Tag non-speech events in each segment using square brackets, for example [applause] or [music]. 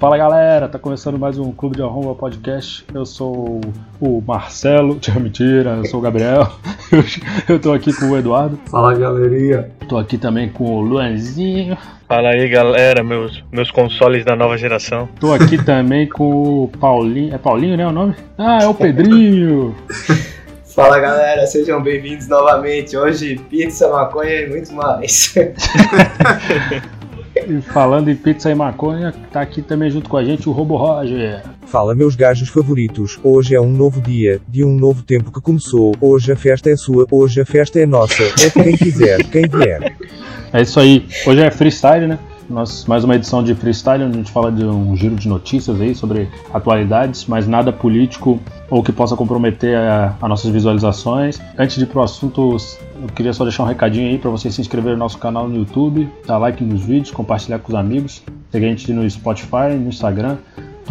Fala galera, tá começando mais um Clube de Arromba Podcast. Eu sou o Marcelo, [laughs] tira mentira, eu sou o Gabriel. [laughs] Eu tô aqui com o Eduardo. Fala galerinha. Tô aqui também com o Luanzinho. Fala aí galera, meus, meus consoles da nova geração. Tô aqui também com o Paulinho. É Paulinho, né? O nome? Ah, é o Pedrinho. [laughs] Fala galera, sejam bem-vindos novamente. Hoje, pizza, maconha e muito mais. E falando em pizza e maconha, tá aqui também junto com a gente o Robo Roger. Fala meus gajos favoritos, hoje é um novo dia, de um novo tempo que começou, hoje a festa é sua, hoje a festa é nossa, é de quem quiser, quem vier. É isso aí. Hoje é freestyle, né? Nós, mais uma edição de freestyle, onde a gente fala de um giro de notícias aí sobre atualidades, mas nada político ou que possa comprometer as nossas visualizações. Antes de ir pro assunto, eu queria só deixar um recadinho aí para você se inscrever no nosso canal no YouTube, dar like nos vídeos, compartilhar com os amigos, seguir a gente no Spotify, no Instagram.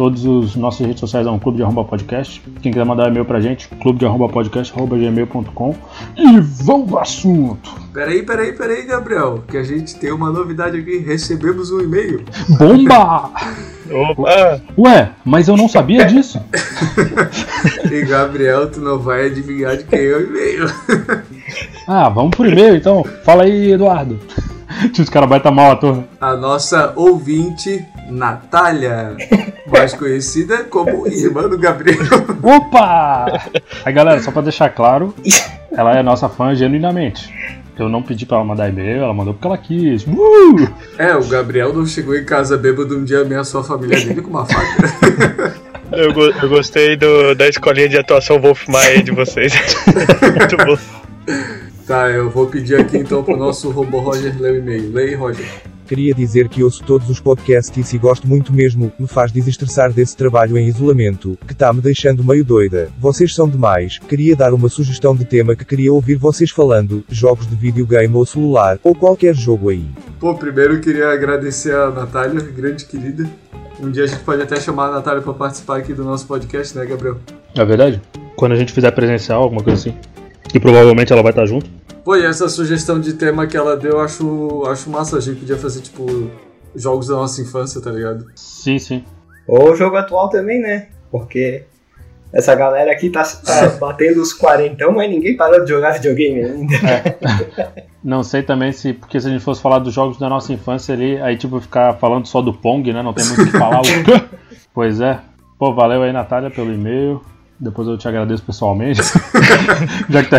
Todos os nossos redes sociais são Clube de Arromba Podcast. Quem quiser mandar e-mail pra gente, clube de arromba podcast, gmail.com. E vamos pro assunto! Peraí, peraí, peraí, Gabriel, que a gente tem uma novidade aqui. Recebemos um e-mail. Bomba! [laughs] Opa! Ué, mas eu não sabia disso. [laughs] E Gabriel, tu não vai adivinhar de quem é o e-mail. [laughs] Ah, vamos pro e-mail então. Fala aí, Eduardo. Os caras vai estar mal à toa. A nossa ouvinte, Natália, mais conhecida como irmã do Gabriel. Opa! Aí galera, só pra deixar claro, ela é nossa fã genuinamente. Eu não pedi pra ela mandar e-mail, ela mandou porque ela quis. Uh! É, o Gabriel não chegou em casa bêbado um dia ameaçou a família dele com uma faca. Eu, go- eu gostei do- da escolinha de atuação Wolf Maia de vocês. [laughs] Muito bom. Tá, eu vou pedir aqui então pro nosso robô Roger ler o e-mail. Leia, Roger. Queria dizer que ouço todos os podcasts e gosto muito mesmo, me faz desestressar desse trabalho em isolamento, que tá me deixando meio doida. Vocês são demais, queria dar uma sugestão de tema que queria ouvir vocês falando, jogos de videogame ou celular, ou qualquer jogo aí. Pô, primeiro eu queria agradecer a Natália, grande querida. Um dia a gente pode até chamar a Natália pra participar aqui do nosso podcast, né, Gabriel? É verdade? Quando a gente fizer presencial, alguma coisa assim. E provavelmente ela vai estar junto. Pô, e essa sugestão de tema que ela deu, eu acho, acho massa. A gente podia fazer, tipo, jogos da nossa infância, tá ligado? Sim, sim. Ou o jogo atual também, né? Porque essa galera aqui tá, tá [laughs] batendo os quarentão, mas ninguém parou de jogar videogame ainda. Não sei também se, porque se a gente fosse falar dos jogos da nossa infância ali, aí tipo ficar falando só do Pong, né? Não tem muito o que falar. O- [laughs] pois é. Pô, valeu aí, Natália, pelo e-mail. Depois eu te agradeço pessoalmente. [laughs] já que tá.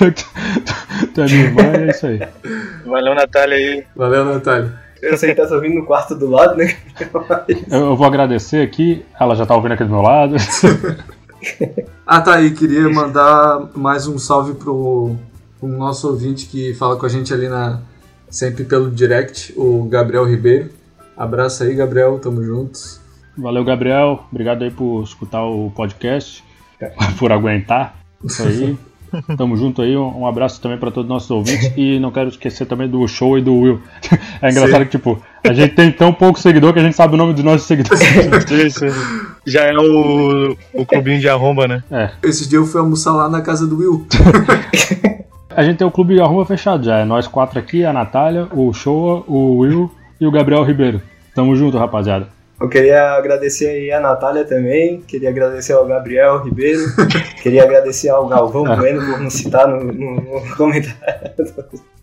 Já que tu é minha irmã, é isso aí. Valeu, Natália aí. Valeu, Natália. Eu sei que tá ouvindo no quarto do lado, né? Eu, [laughs] eu vou agradecer aqui. Ela já tá ouvindo aqui do meu lado. Ah, tá aí. Queria mandar mais um salve pro, pro nosso ouvinte que fala com a gente ali na sempre pelo direct, o Gabriel Ribeiro. Abraço aí, Gabriel. Tamo juntos. Valeu, Gabriel. Obrigado aí por escutar o podcast, por aguentar. Isso aí. Tamo junto aí. Um um abraço também para todos os nossos ouvintes. E não quero esquecer também do show e do Will. [laughs] É engraçado Sim. que, tipo, a gente tem tão pouco seguidor que a gente sabe o nome dos nossos seguidores. Isso. Já é o, o clubinho de arromba, né? É. Esse dia eu fui almoçar lá na casa do Will. [laughs] A gente tem o clube de arruma fechado já. É nós quatro aqui, a Natália, o Showa, o Will e o Gabriel Ribeiro. Tamo junto, rapaziada. Eu queria agradecer aí a Natália também, queria agradecer ao Gabriel Ribeiro, [laughs] queria agradecer ao Galvão Bueno por nos citar no, no- no comentário.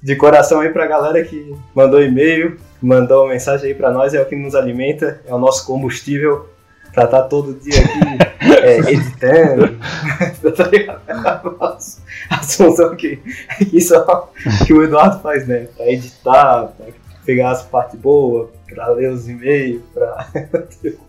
De coração aí pra galera que mandou e-mail, mandou mensagem aí pra nós, é o que nos alimenta, é o nosso combustível pra estar todo dia aqui é, [laughs] editando. [laughs] tá A função que, que só que o Eduardo faz, né? Pra editar, pra pegar as partes boas, pra ler os e-mails, pra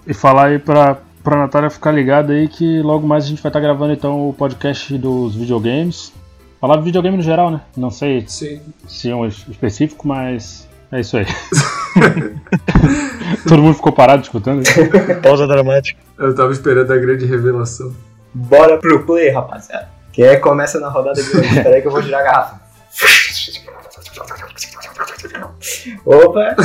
E falar aí pra, pra Natália ficar ligada aí que logo mais a gente vai estar gravando então o podcast dos videogames. Falar de videogame no geral, né? Não sei Sim. se é um es- específico, mas é isso aí. [laughs] Todo mundo ficou parado escutando. Pausa dramática. Eu tava esperando a grande revelação. Bora pro play, rapaziada. Quem é que começa na rodada de hoje? [laughs] Espera aí que eu vou girar a garrafa. [laughs] Opa!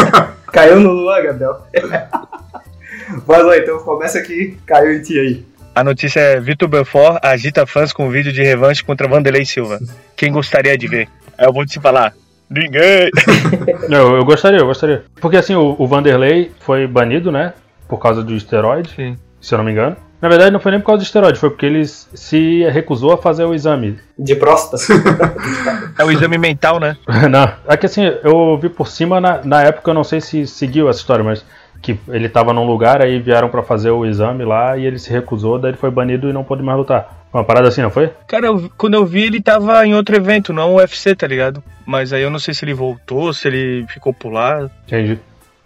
[laughs] Caiu no Luan, Gabriel. [laughs] Mas ó, então começa aqui, caiu em ti aí. A notícia é Vitor Belfort agita fãs com vídeo de revanche contra Vanderlei Silva. Quem gostaria de ver? Aí eu vou te falar. Ninguém! [laughs] Eu, eu gostaria, eu gostaria. Porque assim, o, o Vanderlei foi banido, né? por causa do esteroide, Sim. se eu não me engano. Na verdade, não foi nem por causa do esteroide, foi porque ele se recusou a fazer o exame. De próstata. [laughs] É o exame mental, né? [laughs] não, é que assim, eu vi por cima, na, na época eu não sei se seguiu essa história, mas que ele tava num lugar, aí vieram pra fazer o exame lá e ele se recusou, daí ele foi banido e não pôde mais lutar. Uma parada assim, não foi? Cara, eu- quando eu vi, ele tava em outro evento, não o UFC, tá ligado? Mas aí eu não sei se ele voltou, se ele ficou por lá. Entendi.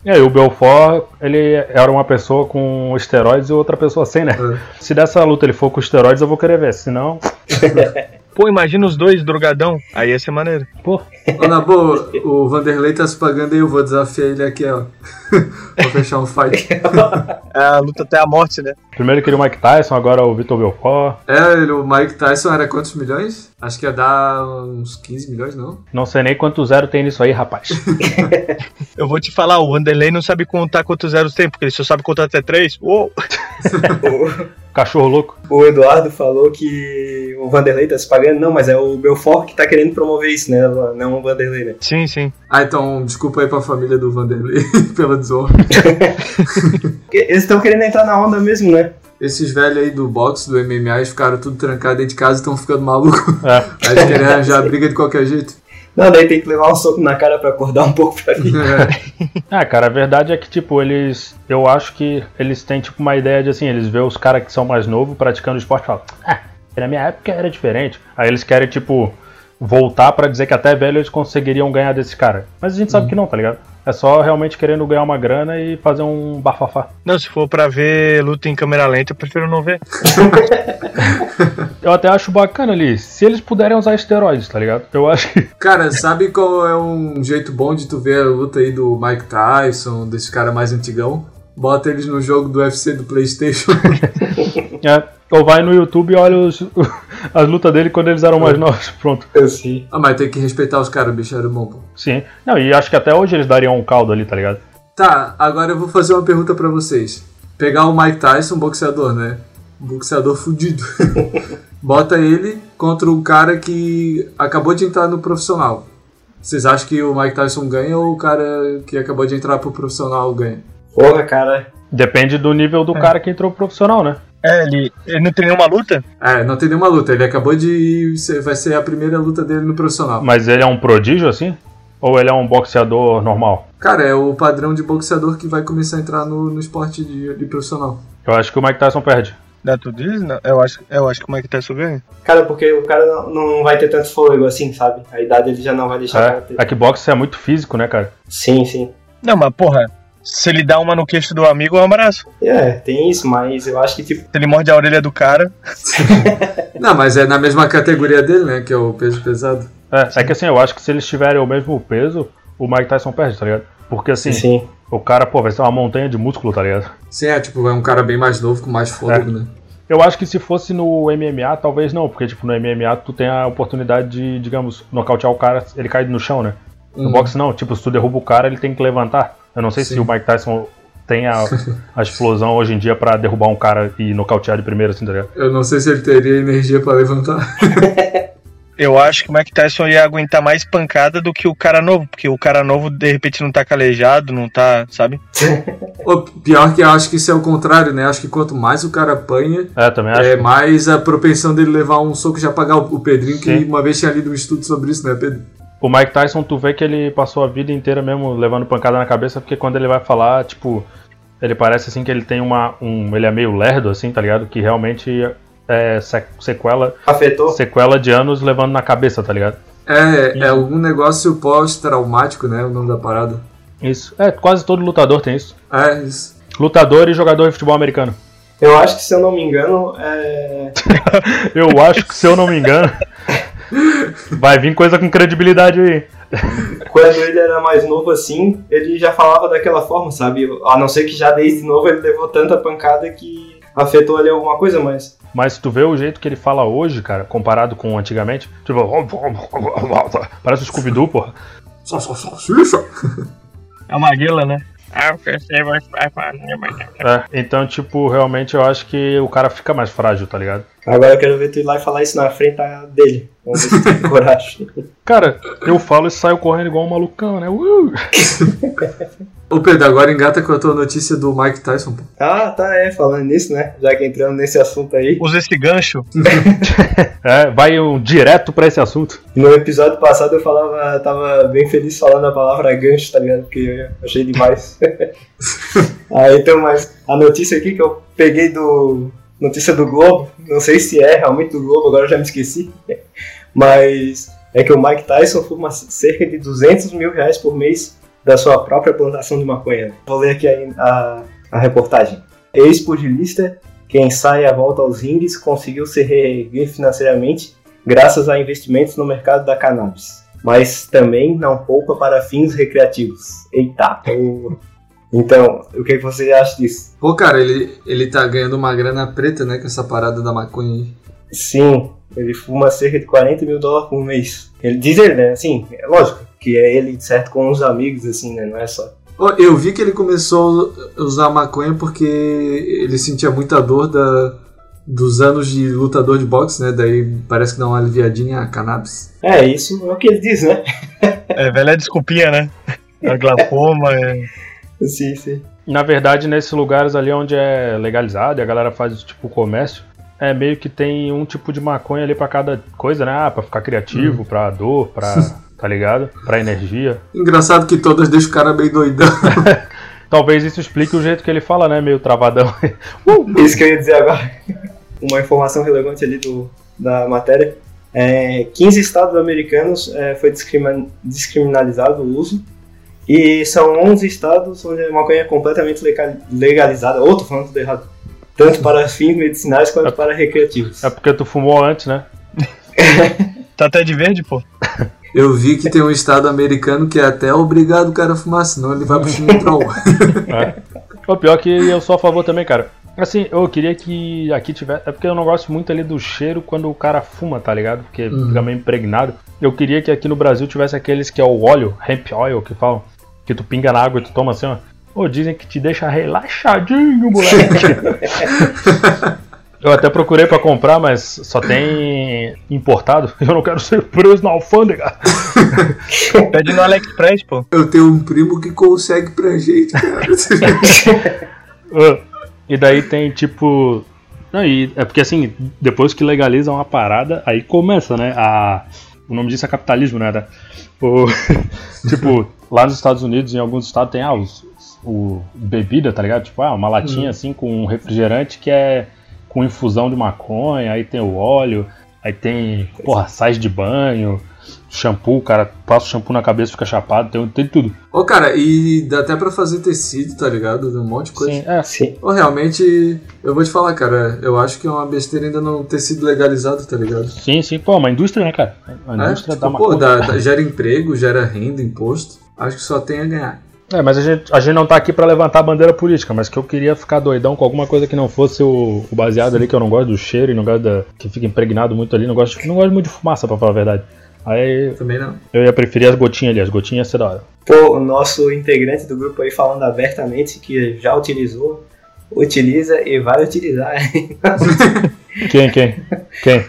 E aí, o Belfort, ele era uma pessoa com esteroides e outra pessoa sem, né? É. Se dessa luta ele for com esteroides, eu vou querer ver. Senão, [laughs] Pô, imagina os dois drogadão. Aí ia ser maneiro. pô, Ô, na boa, o Vanderlei tá se pagando aí, eu vou desafiar ele aqui, ó. [laughs] vou fechar um fight. [laughs] É a luta até a morte, né? primeiro queria o Mike Tyson, agora o Vitor Belfort. É, ele- o Mike Tyson era quantos milhões? Acho que ia dar uns 15 milhões, não? Não sei nem quanto zero tem nisso aí, rapaz. [laughs] Eu vou te falar, o Wanderlei não sabe contar quantos zeros tem, porque ele só sabe contar até três. Uou! [laughs] Cachorro louco. O Eduardo falou que o Vanderlei tá se pagando. Não, mas é o Belfort que tá querendo promover isso, né? Não o Vanderlei, né? Sim, sim. Ah, então, desculpa aí pra família do Vanderlei [laughs] pela desonra. [laughs] Eles estão querendo entrar na onda mesmo, né? Esses velhos aí do boxe, do MMA, eles ficaram tudo trancados dentro de casa e estão ficando malucos. É. Aí eles querem arranjar briga de qualquer jeito. Não, daí tem que levar um soco na cara pra acordar um pouco pra mim. [laughs] É. Cara, a verdade é que, tipo, eles. Eu acho que eles têm, tipo, uma ideia de assim, eles vê os caras que são mais novos praticando esporte e falam, ah, na minha época era diferente. Aí eles querem, tipo, voltar pra dizer que até velho eles conseguiriam ganhar desse cara. Mas a gente sabe que não, tá ligado? É só realmente querendo ganhar uma grana e fazer um bafafá. Não, se for pra ver luta em câmera lenta, eu prefiro não ver. [laughs] Eu até acho bacana ali, se eles puderem usar esteroides, tá ligado? Eu acho que. [laughs] Cara, sabe qual é um jeito bom de tu ver a luta aí do Mike Tyson, desse cara mais antigão? Bota eles no jogo do UFC do Playstation. [laughs] É, ou vai no YouTube e olha os- as lutas dele quando eles eram mais novos. [laughs] Pronto. Eu sim. ah, mas tem que respeitar os caras, o bicho era bom, pô. Sim. Não, e acho que até hoje eles dariam um caldo ali, tá ligado? Tá, agora eu vou fazer uma pergunta pra vocês. Pegar o Mike Tyson, boxeador, né? Boxeador fudido. [laughs] Bota ele contra um cara que acabou de entrar no profissional. Vocês acham que o Mike Tyson ganha ou o cara que acabou de entrar pro profissional ganha? Porra, cara. Depende do nível do cara que entrou pro profissional, né? É, ele, ele não tem nenhuma luta? É, não tem nenhuma luta. Ele acabou de. ser- Vai ser a primeira luta dele no profissional. Mas ele é um prodígio assim? Ou ele é um boxeador normal? Cara, é o padrão de boxeador que vai começar a entrar no, no esporte de, de profissional. Eu acho que o Mike Tyson perde. Não, tu diz? Não, eu, acho, eu acho que o Mike Tyson ganha. Cara, porque o cara não, não vai ter tanto fôlego assim, sabe? A idade ele já não vai deixar É, ter. é que boxe é muito físico, né, cara? Sim, sim. Não, mas porra, se ele dá uma no queixo do amigo, é um abraço. É, tem isso, mas eu acho que, tipo, Se ele morde a orelha do cara. [laughs] Não, mas é na mesma categoria dele, né? Que é o peso pesado. É, é que assim, eu acho que se eles tiverem o mesmo peso, o Mike Tyson perde, tá ligado? Porque assim, sim. o cara, pô, vai ser uma montanha de músculo, tá ligado? Sim, é tipo, é um cara bem mais novo, com mais fôlego, né? Eu acho que se fosse no MMA, talvez não, porque tipo, no MMA tu tem a oportunidade de, digamos, nocautear o cara, ele cai no chão, né? No Uhum. boxe não, tipo, se tu derruba o cara, ele tem que levantar. Eu não sei se Sim. o Mike Tyson tem a, [laughs] a explosão hoje em dia pra derrubar um cara e nocautear de primeiro, assim, tá ligado? Eu não sei se ele teria energia pra levantar. [laughs] Eu acho que o Mike Tyson ia aguentar mais pancada do que o cara novo, porque o cara novo de repente não tá calejado, não tá, sabe? [laughs] Ou pior que eu acho que isso é o contrário, né? Acho que quanto mais o cara apanha, É, também acho. é mais a propensão dele levar um soco já pagar o o Pedrinho, que Sim. uma vez tinha lido um estudo sobre isso, né, Pedro? O Mike Tyson, tu vê que ele passou a vida inteira mesmo levando pancada na cabeça, porque quando ele vai falar, tipo, ele parece assim que ele tem uma. Um, ele é meio lerdo, assim, tá ligado? Que realmente é se- sequela, Afetou? sequela de anos levando na cabeça, tá ligado? É, é algum negócio pós-traumático, né? O nome da parada. Isso. É, quase todo lutador tem isso. É, isso. Lutador e jogador de futebol americano. Eu acho que, se eu não me engano, é... [laughs] Eu acho que, se eu não me engano, [laughs] vai vir coisa com credibilidade aí. quando ele era mais novo assim, ele já falava daquela forma, sabe? A não ser que já desde novo ele levou tanta pancada que afetou ali alguma coisa, mas... Mas se tu vê o jeito que ele fala hoje, cara, comparado com antigamente, tipo. [laughs] Parece o Scooby-Doo, porra. Só, só, só, xixa. É uma guila, né? É, então, tipo, realmente eu acho que o cara fica mais frágil, tá ligado? Agora eu quero ver tu ir lá e falar isso na frente dele. Vamos ver se tu tem coragem. [laughs] Cara, eu falo e saio correndo igual um malucão, né? Uh! [laughs] Ô Pedro, agora engata com a tua notícia do Mike Tyson, pô. Ah, tá, é, falando nisso, né? Já que entrando nesse assunto aí. Usa esse gancho. [laughs] É, vai um, direto pra esse assunto. No episódio passado eu falava, tava bem feliz falando a palavra gancho, tá ligado? Porque eu achei demais. aí então, mas a notícia aqui que eu peguei do. Notícia do Globo, não sei se é realmente do Globo, agora eu já me esqueci. [laughs] Mas é que o Mike Tyson fuma cerca de 200 mil reais por mês da sua própria plantação de maconha. Vou ler aqui a, a, a reportagem. Ex-pugilista que ensaia a volta aos rings conseguiu se reerguer financeiramente graças a investimentos no mercado da cannabis, mas também não poupa para fins recreativos. Eita! Então, o que que você acha disso? Pô, cara, ele, ele tá ganhando uma grana preta, né, com essa parada da maconha aí. Sim, ele fuma cerca de 40 mil dólares por mês. Ele diz ele, né? Assim, é lógico que é ele certo com uns amigos, assim, né? Não é só. Eu vi que ele começou a usar maconha porque ele sentia muita dor da, dos anos de lutador de boxe, né? Daí parece que dá uma aliviadinha a cannabis. É, isso é o que ele diz, né? É velha desculpinha, né? A [laughs] glaucoma, é... Sim, sim. Na verdade, nesses lugares ali onde é legalizado e a galera faz tipo comércio, é meio que tem um tipo de maconha ali pra cada coisa, né? Ah, pra ficar criativo, pra dor, pra. [laughs] tá ligado? Pra energia. Engraçado que todas deixam o cara meio doidão. [laughs] Talvez isso explique o jeito que ele fala, né? Meio travadão. [laughs] Isso que eu ia dizer agora. Uma informação relevante ali do, da matéria. É, 15 estados americanos é, foi discrimin- descriminalizado o uso. E são 11 estados onde a maconha é completamente legal- legalizada. Ou tô falando tudo errado. Tanto para fins medicinais quanto para recreativos. É porque tu fumou antes, né? [laughs] Tá até de verde, pô. Eu vi que tem um estado americano que é até obrigado o cara a fumar, senão ele vai pro Chimitrol. [laughs] O pior que eu sou a favor também, cara. Assim, eu queria que aqui tivesse. É porque eu não gosto muito ali do cheiro quando o cara fuma, tá ligado? Porque fica meio impregnado. Eu queria que aqui no Brasil tivesse aqueles que é o óleo, hemp oil, que falam. Que tu pinga na água e tu toma assim, ó. Ô, dizem que te deixa relaxadinho, moleque. [laughs] eu até procurei pra comprar, mas só tem importado. [laughs] Eu não quero ser preso na alfândega. [laughs] Pede no AliExpress, pô. Eu tenho um primo que consegue pra gente, cara. E daí tem tipo. Não, e é porque assim, depois que legalizam uma parada, aí começa, né? A, o nome disso é capitalismo, né? né? O, tipo, lá nos Estados Unidos, em alguns estados, tem ah, os, o bebida, tá ligado? Tipo, ah, uma latinha assim com um refrigerante que é com infusão de maconha, aí tem o óleo, aí tem, porra, sais de banho, shampoo, o cara passa o shampoo na cabeça e fica chapado, tem, tem tudo. Ô, cara, e dá até pra fazer tecido, tá ligado? Um monte de coisa. Sim, é. Sim. Ô, realmente, eu vou te falar, cara, eu acho que é uma besteira ainda não ter sido legalizado, tá ligado? Sim, sim, pô, uma indústria, né, cara? A É, indústria tipo, dá uma pô, dá- dá- gera emprego, gera renda, imposto. Acho que só tem a ganhar. É, mas a gente, a gente não tá aqui pra levantar a bandeira política, mas que eu queria ficar doidão com alguma coisa que não fosse o, o baseado ali, que eu não gosto do cheiro e não gosto da. que fica impregnado muito ali, não gosto, não gosto muito de fumaça, pra falar a verdade. Aí Também não. eu ia preferir as gotinhas ali, as gotinhas ia ser da hora. Pô, o nosso integrante do grupo aí falando abertamente que já utilizou, utiliza e vai utilizar. Quem, quem? [laughs] Quem?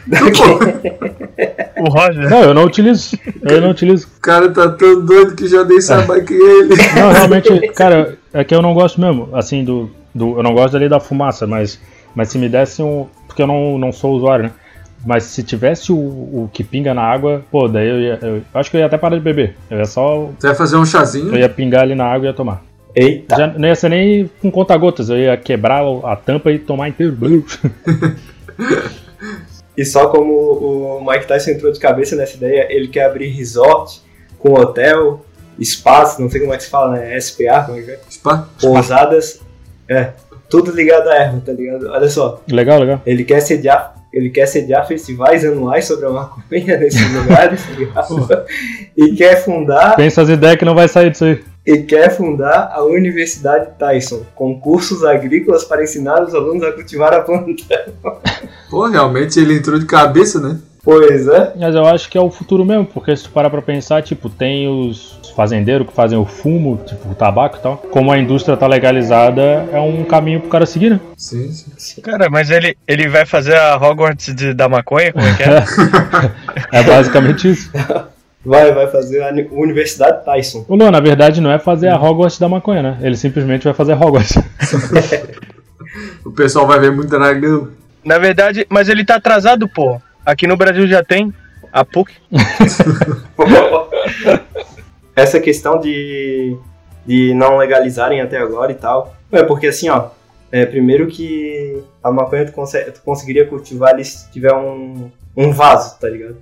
O Roger. Não, eu não utilizo. Eu não utilizo. O cara tá tão doido que já dei samba que ele. Não, realmente, cara, é que eu não gosto mesmo, assim, do. do eu não gosto ali da fumaça, mas, mas se me desse um. Porque eu não, não sou usuário, né? Mas se tivesse o, o que pinga na água, pô, daí eu ia. Eu, acho que eu ia até parar de beber. Eu ia só. Você vai fazer um chazinho? Eu ia pingar ali na água e ia tomar. Eita! Já não ia ser nem com conta-gotas, eu ia quebrar a tampa e tomar inteiro. [laughs] E só como o Mike Tyson entrou de cabeça nessa ideia, ele quer abrir resort com hotel, espaço, não sei como é que se fala, né? SPA, como é que é? Spa? Pousadas. É, tudo ligado à erva, tá ligado? Olha só, legal, legal. ele quer sediar. Ele quer sediar festivais anuais sobre a maconha [laughs] nesses lugares, tá ligado? E quer fundar Pensa as ideias que não vai sair disso aí. E quer fundar a Universidade Tyson, com cursos agrícolas para ensinar os alunos a cultivar a planta. [laughs] Pô, realmente ele entrou de cabeça, né? Pois é. Mas eu acho que é o futuro mesmo, porque se tu parar pra pensar, tipo, tem os fazendeiros que fazem o fumo, tipo, o tabaco e tal. Como a indústria tá legalizada, é um caminho pro cara seguir, né? Sim, sim. Cara, mas ele, ele vai fazer a Hogwarts de, da maconha? Como é que é? [laughs] É basicamente isso. [laughs] Vai, vai fazer a Uni- Universidade Tyson. O Luan, na verdade, não é fazer a Hogwarts da maconha, né? Ele simplesmente vai fazer Hogwarts. [laughs] O pessoal vai ver muito dragão. Na verdade, mas ele tá atrasado, pô. Aqui no Brasil já tem a PUC. [laughs] Essa questão de, de não legalizarem até agora e tal. É porque assim, ó. É, primeiro que a maconha tu, tu conseguiria cultivar ali se tiver um, um vaso, tá ligado?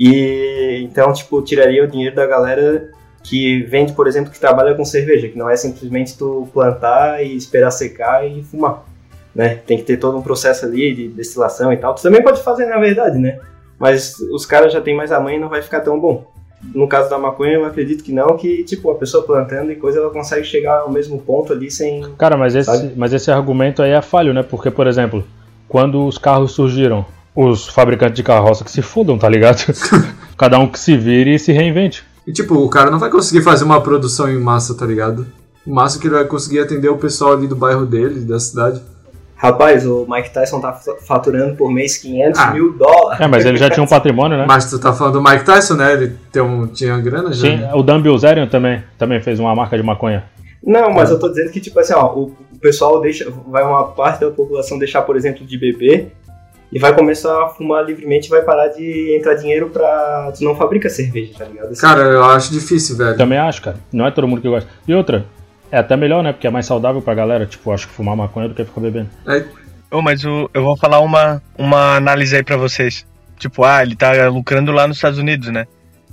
E então, tipo, tiraria o dinheiro da galera que vende, por exemplo, que trabalha com cerveja, que não é simplesmente tu plantar e esperar secar e fumar, né? Tem que ter todo um processo ali de destilação e tal. Tu também pode fazer, na verdade, né? Mas os caras já têm mais a mãe e não vai ficar tão bom. No caso da maconha, eu acredito que não, que, tipo, a pessoa plantando e coisa, ela consegue chegar ao mesmo ponto ali sem... Cara, mas esse, Sabe? mas esse argumento aí é falho, né? Porque, por exemplo, quando os carros surgiram, os fabricantes de carroça que se fudam, tá ligado? [laughs] Cada um que se vire e se reinvente. E tipo, o cara não vai conseguir fazer uma produção em massa, tá ligado? O máximo que ele vai conseguir atender o pessoal ali do bairro dele, da cidade. Rapaz, o Mike Tyson tá fa- faturando por mês 500 Ah. mil dólares. É, mas ele já tinha um patrimônio, né? Mas tu tá falando do Mike Tyson, né? Ele tem um, tinha grana já. Sim, né? o Dan Bilzerian também, também fez uma marca de maconha. Não, mas eu tô dizendo que, tipo assim, ó, o, o pessoal deixa, vai uma parte da população deixar, por exemplo, de beber e vai começar a fumar livremente e vai parar de entrar dinheiro pra. Tu não fabrica cerveja, tá ligado? Assim, Cara, eu acho difícil, velho. Também acho, cara. Não é todo mundo que gosta. E outra, é até melhor, né? Porque é mais saudável pra galera. Tipo, acho que fumar maconha do que ficar bebendo. É, Ô, mas o- eu vou falar uma, uma análise aí pra vocês. Tipo, ah, ele tá lucrando lá nos Estados Unidos, né?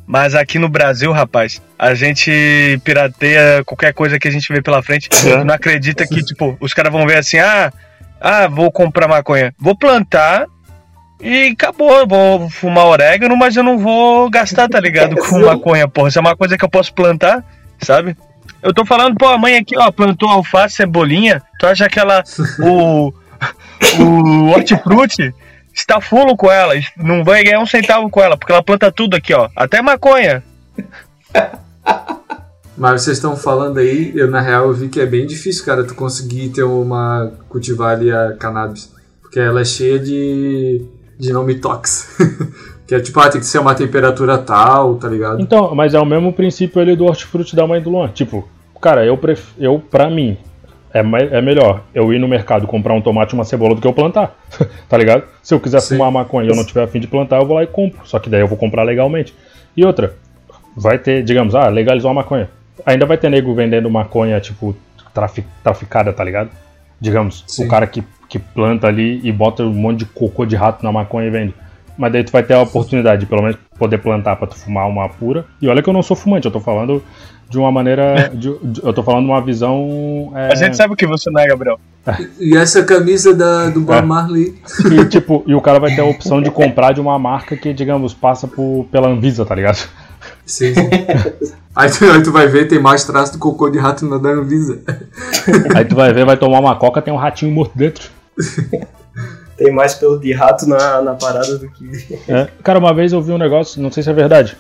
Mas aqui no Brasil, rapaz, a gente pirateia qualquer coisa que a gente vê pela frente. [laughs] Não acredita que, tipo, os caras vão ver assim, ah, ah, vou comprar maconha. Vou plantar e acabou. Vou fumar orégano, mas eu não vou gastar, tá ligado? [laughs] Com maconha, porra. Isso é uma coisa que eu posso plantar, sabe? Eu tô falando, pô, a mãe aqui, ó, plantou alface, cebolinha. Tu acha que ela. O. o hortifruti está fulo com ela. Não vai ganhar um centavo com ela, porque ela planta tudo aqui, ó. Até maconha. [laughs] Mas vocês estão falando aí, eu na real eu vi que é bem difícil, cara, tu conseguir ter uma. cultivar ali a cannabis. Porque ela é cheia de. de nome tox. [laughs] que é tipo, ah, tem que ser uma temperatura tal, tá ligado? Então, mas é o mesmo princípio ali do hortifruti da mãe do Luan. Tipo, cara, eu pref... eu pra mim é, é melhor eu ir no mercado comprar um tomate e uma cebola do que eu plantar. [laughs] tá ligado? Se eu quiser Sim. fumar maconha e eu não tiver afim de plantar, eu vou lá e compro. Só que daí eu vou comprar legalmente. E outra, vai ter, digamos, ah, legalizou a maconha. Ainda vai ter nego vendendo maconha, tipo, trafi- traficada, tá ligado? Digamos, Sim. o cara que, que planta ali e bota um monte de cocô de rato na maconha e vende. Mas daí tu vai ter a oportunidade de pelo menos poder plantar pra tu fumar uma pura. E olha que eu não sou fumante, eu tô falando de uma maneira. [laughs] de- de- eu tô falando de uma visão. é, A gente sabe que você não é, Gabriel. E essa camisa da, do Bob É. Marley. E, tipo, e o cara vai ter a opção de comprar de uma marca que, digamos, passa por, pela Anvisa, tá ligado? Sim, [laughs] aí, tu, aí tu vai ver, tem mais traço do cocô de rato na Anvisa. Aí tu vai ver, vai tomar uma coca, tem um ratinho morto dentro. [laughs] Tem mais pelo de rato na, na parada do que. É. Cara, uma vez eu vi um negócio, não sei se é verdade.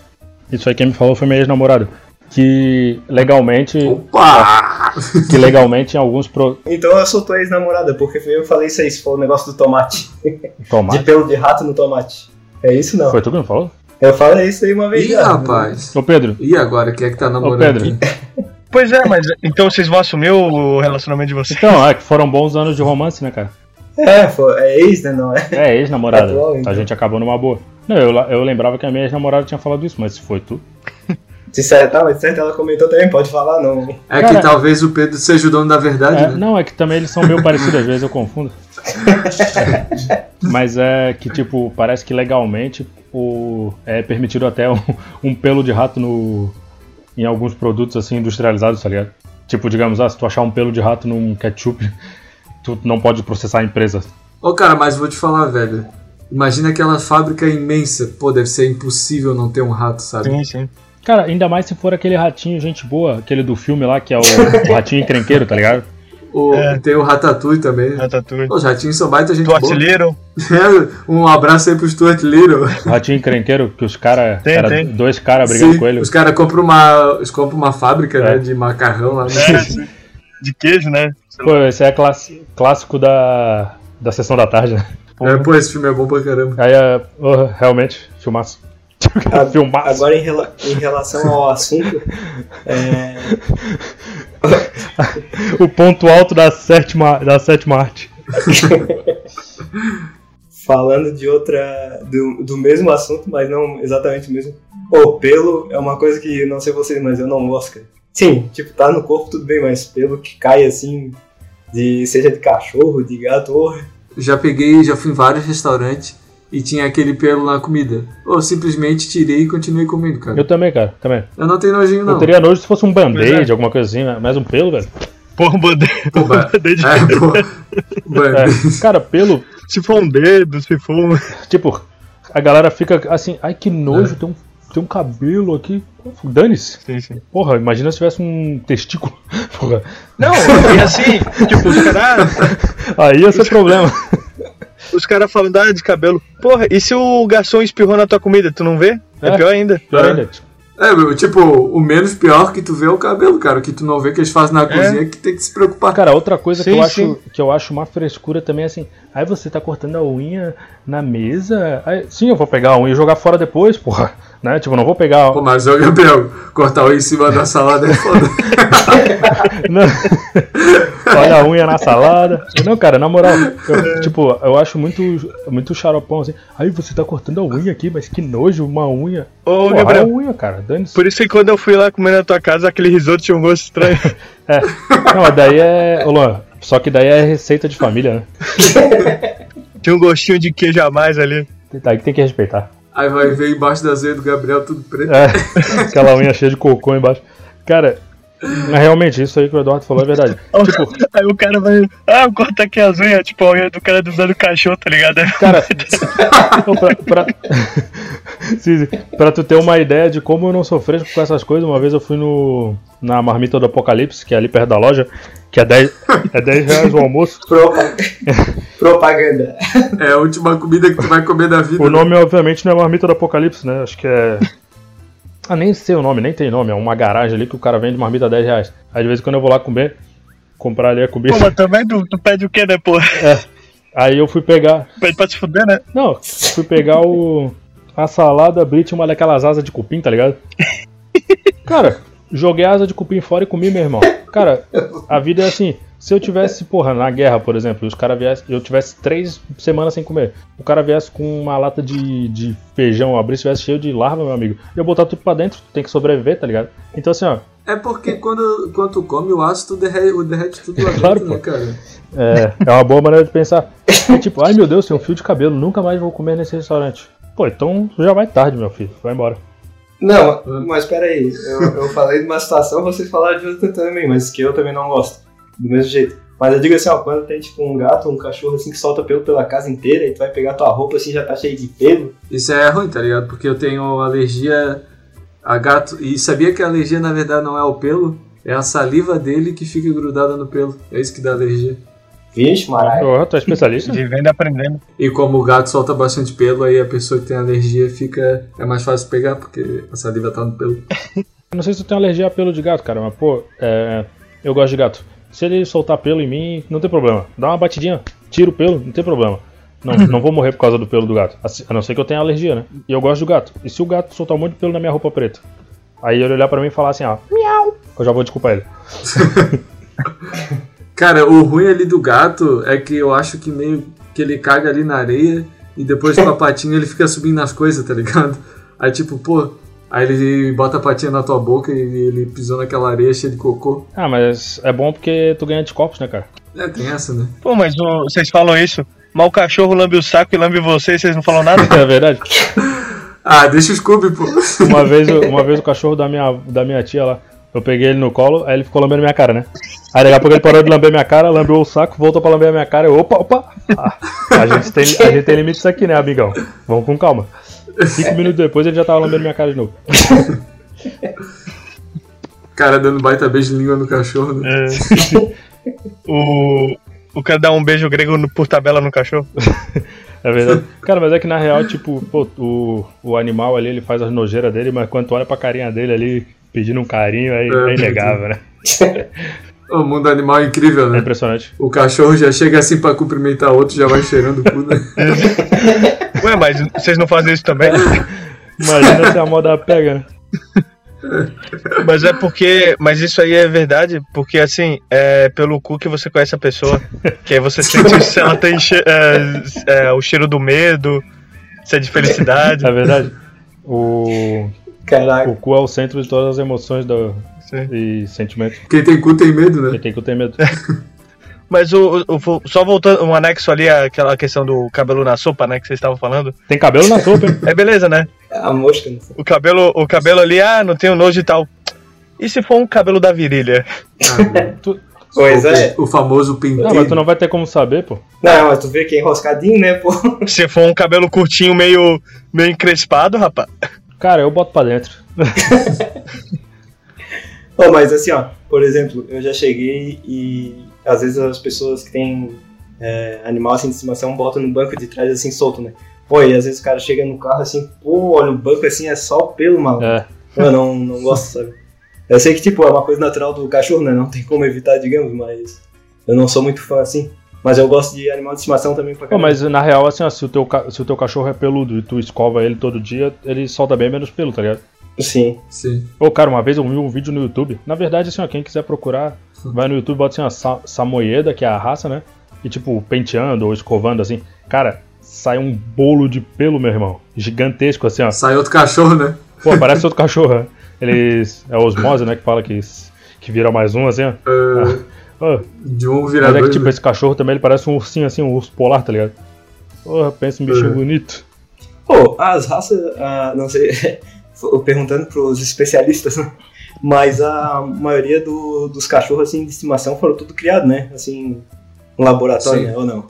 Isso aí quem me falou foi minha ex-namorada. Que legalmente. Opa! [laughs] Que legalmente em alguns pro... Então eu sou tua ex-namorada, porque eu falei isso aí, se for o negócio do tomate. De tomate. pelo de rato no tomate. É isso não? Foi tu que me falou? Eu falei isso aí uma vez Ih, já. rapaz. Ô Pedro, E agora, quem é que tá ô namorando? Pedro. aqui? [laughs] Pois é, mas então vocês vão assumir o relacionamento de vocês. Então, é que foram bons anos de romance, né, cara? É, foi, é ex, né? Não é? É, ex-namorada. Atual, então. A gente acabou numa boa. Não, eu, eu lembrava que a minha ex-namorada tinha falado isso, mas se foi tu. [laughs] Se certo, tá, mas certo, ela comentou também, pode falar, não. É Cara- que talvez o Pedro seja o dono da verdade, É, né? não, é que também eles são meio parecidos, às vezes eu confundo. [laughs] Mas é que, tipo, parece que legalmente o, é permitido até um, um pelo de rato no, em alguns produtos assim industrializados, tá ligado? Tipo, digamos, ah, se tu achar um pelo de rato num ketchup, [laughs] tu não pode processar a empresa. Ô, cara, mas vou te falar, velho. Imagina aquela fábrica imensa. Pô, deve ser impossível não ter um rato, sabe? Sim, sim. Cara, ainda mais se for aquele ratinho gente boa, aquele do filme lá, que é o, o ratinho encrenqueiro, tá ligado? O, É. Tem o Ratatouille também. Ratatouille. Os ratinhos são baita gente Stuart boa. Little. [laughs] um abraço aí pro Stuart Little. Ratinho encrenqueiro, que os caras. [laughs] Tem, Era tem. dois caras brigando Sim, com ele. Os caras compram uma, eles compram uma fábrica É. né, de macarrão lá. no- É, de queijo, né? Pô, esse é clássico da, da sessão da tarde, né? É, pô, esse filme é bom pra caramba. Aí é. oh, realmente, filmaço. A- [laughs] filmaço. Agora, em, rela- em relação ao assunto, é, [laughs] O ponto alto da sétima, da sétima arte. [laughs] falando de outra. Do, do mesmo assunto, mas não exatamente o mesmo. O pelo é uma coisa que não sei vocês, mas eu não gosto, cara. Sim, tipo, tá no corpo tudo bem, mas pelo que cai assim, de, seja de cachorro, de gato, Já peguei, já fui em vários restaurantes e tinha aquele pelo na comida. Eu simplesmente tirei e continuei comendo, cara. Eu também, cara, também. Eu não tenho nojinho, não. Eu teria nojo se fosse um band-aid, Pois é. alguma coisa assim, né? mas um pelo, velho. Porra, um band-aid. Pô, ba- band-aid. é, pô. Mano, É, cara, pelo, Se for um dedo, se for um. tipo, a galera fica assim, ai que nojo, tem, um, tem um cabelo aqui. Dane-se. Sim, sim. Porra, imagina se tivesse um testículo. [laughs] Porra, Não, e assim, tipo, os caras aí ia ser [laughs] problema. Os cara falando ah, de cabelo. Porra, e se o garçom espirrou na tua comida, tu não vê? É, É. pior ainda. Pior É. ainda. tipo, É, meu, tipo, o menos pior que tu vê é o cabelo, cara. O que tu não vê que eles fazem na cozinha é que tem que se preocupar. Cara, outra coisa que, Sim, eu acho, que eu acho uma frescura também é assim, aí você tá cortando a unha na mesa. Aí, sim, eu vou pegar a unha e jogar fora depois, porra. Né? Tipo, não vou pegar. Pô, mas, ô Gabriel, cortar o em cima da salada é foda. [laughs] Olha a unha na salada. Não, cara, na moral, eu, tipo, eu acho muito, muito xaropão assim. Aí você tá cortando a unha aqui, mas que nojo, uma unha. Ô, é Gabriel, unha, cara. Dane-se. por isso que quando eu fui lá comer na tua casa, aquele risoto tinha um gosto estranho. [laughs] É. Não, daí é. Ô, Luan, só que daí é receita de família, né? tinha um gostinho de queijo a mais ali. Daí que tem que respeitar. Aí vai ver embaixo das unhas do Gabriel tudo preto. É, [laughs] aquela unha cheia de cocô embaixo. Cara, mas realmente, isso aí que o Eduardo falou é verdade. [laughs] Tipo, Aí o cara vai. Ah, corta aqui as unhas, tipo a unha do cara dando cachorro, tá ligado? cara, ô, pra, pra. [laughs] Pra tu ter uma ideia de como eu não sou fresco com essas coisas, uma vez eu fui no, na marmita do Apocalipse, que é ali perto da loja, que é 10, é 10 reais o almoço. propa- [laughs] propaganda. É a última comida que tu vai comer da vida. O nome, obviamente, não é marmita do Apocalipse, né? Acho que é. Ah, nem sei o nome, nem tem nome. É uma garagem ali que o cara vende marmita a 10 reais. Aí de vez em quando eu vou lá comer, comprar ali a comida. Pô, mas também tu, tu pede o quê, né, pô? [laughs] Aí eu fui pegar. Pede pra se fuder, né? Não, fui pegar o. A salada Brit, uma daquelas asas de cupim, tá ligado? [laughs] Cara, joguei a asa de cupim fora e comi, meu irmão. Cara, a vida é assim. Se eu tivesse, porra, na guerra, por exemplo, e os caras viessem. Eu tivesse três semanas sem comer. O cara viesse com uma lata de, de feijão, abrir, estivesse cheio de larva, meu amigo. Eu botar tudo pra dentro, tem que sobreviver, tá ligado? Então assim, ó. É porque quando, quando tu come o ácido, derrete, derrete tudo lá [laughs] dentro, Claro, né, pô. cara? É, é uma boa maneira de pensar. É tipo, ai meu Deus, tem um fio de cabelo, nunca mais vou comer nesse restaurante. Pô, então já vai tarde, meu filho. Vai embora. Não, mas peraí, eu, eu falei de uma situação, vocês falaram de outra também, mas que eu também não gosto. Do mesmo jeito. Mas eu digo assim, ó, quando tem tipo um gato ou um cachorro assim que solta pelo pela casa inteira e tu vai pegar tua roupa assim já tá cheio de pelo. Isso é ruim, tá ligado? Porque eu tenho alergia a gato. E sabia que a alergia na verdade não é o pelo? É a saliva dele que fica grudada no pelo. É isso que dá alergia. Vixe, Maraia. Ô, tu é especialista? Vivendo e aprendendo. E como o gato solta bastante pelo, aí a pessoa que tem alergia fica. É mais fácil pegar, porque a saliva tá no pelo. [laughs] Eu não sei se tu tem alergia a pelo de gato, cara, mas pô, é, eu gosto de gato. Se ele soltar pelo em mim, não tem problema. Dá uma batidinha, tira o pelo, não tem problema. Não, não vou morrer por causa do pelo do gato. A não ser que eu tenha alergia, né? E eu gosto do gato. E se o gato soltar um monte de pelo na minha roupa preta? Aí ele olhar pra mim e falar assim, ó, miau, eu já vou desculpar ele. [laughs] Cara, o ruim ali do gato é que eu acho que meio que ele caga ali na areia e depois com a [laughs] patinha ele fica subindo nas coisas, tá ligado? Aí tipo, pô, aí ele bota a patinha na tua boca e ele pisou naquela areia cheia de cocô. Ah, mas é bom porque tu ganha anticorpos, né, cara? É, tem essa, né? Pô, mas vocês falam isso, mas o cachorro lambe o saco e lambe vocês, vocês não falam nada? [laughs] É verdade. [laughs] Ah, deixa o Scooby, pô. Uma vez, uma vez o cachorro da minha, da minha tia lá, eu peguei ele no colo, aí ele ficou lambendo minha cara, né? Aí daqui a pouco ele parou de lamber minha cara, lambeu o saco, voltou pra lamber a minha cara, eu, opa, opa! Ah, a, gente tem, a gente tem limites aqui, né, amigão? Vamos com calma. Cinco minutos depois ele já tava lambendo minha cara de novo. Cara dando baita beijo de língua no cachorro, né? É. [laughs] O, o cara dá um beijo grego no- por tabela no cachorro. É verdade. Cara, mas é que na real, tipo, pô, o, o animal ali, ele faz as nojeiras dele, mas quando tu olha pra carinha dele ali, pedindo um carinho, é, é inegável, né? [laughs] O mundo animal é incrível, É né? impressionante. O cachorro já chega assim pra cumprimentar outro, já vai cheirando o cu, né? [laughs] Ué, mas vocês não fazem isso também? Imagina se a moda pega, né? Mas é porque. Mas isso aí é verdade, porque assim, é pelo cu que você conhece a pessoa. Que aí você sente se ela tem che- é, é, o cheiro do medo, se é de felicidade. É verdade. O, Caraca. o cu é o centro de todas as emoções do, Sim. e sentimentos. Quem tem cu tem medo, Quem né? tem que ter medo. [laughs] Mas o, o- o- só voltando, um anexo ali, àquela questão do cabelo na sopa, né, que vocês estavam falando. Tem cabelo na sopa, hein? [laughs] É beleza, né? A mosca, não sei. O cabelo, o cabelo ali, ah, não tenho nojo e tal. E se for um cabelo da virilha? Ah, Pois é. O famoso penteiro. Não, mas tu não vai ter como saber, pô. Não, mas tu vê que é enroscadinho, né, pô? [laughs] Se for um cabelo curtinho, meio, meio encrespado, rapaz. Cara, eu boto pra dentro. Ô, mas assim, ó, por exemplo, eu já cheguei e às vezes as pessoas que têm é, animal assim de estimação botam no banco de trás assim solto, né? Pô, e às vezes o cara chega no carro assim, pô, olha o banco assim, é só pelo, mano. É. Eu não, não gosto, sabe? Eu sei que, tipo, é uma coisa natural do cachorro, né? Não tem como evitar, digamos, mas eu não sou muito fã assim. Mas eu gosto de animal de estimação também pra caramba. mas na real, assim, ó, se o, teu, se o teu cachorro é peludo e tu escova ele todo dia, ele solta bem menos pelo, tá ligado? Sim. Sim. Ô, cara, uma vez eu vi um vídeo no YouTube. Na verdade, assim, ó, quem quiser procurar, vai no YouTube, bota assim, ó, Sa Samoyeda, que é a raça, né? E tipo, penteando ou escovando, assim. Cara, sai um bolo de pelo, meu irmão. Gigantesco, assim, ó. Sai outro cachorro, né? Pô, parece [laughs] outro cachorro, né? Eles. É osmose, né? Que fala que, que vira mais um, assim, ó. Ah, Ô, de um mas virar é que, tipo, né? esse cachorro também, ele parece um ursinho, assim, um urso polar, tá ligado? Porra, pensa um bichinho Uhum. bonito. Pô, as raças, ah, não sei, [laughs] perguntando pros especialistas, né? mas a maioria do- dos cachorros assim, de estimação foram tudo criados, né? Assim, um laboratório, né? ou não?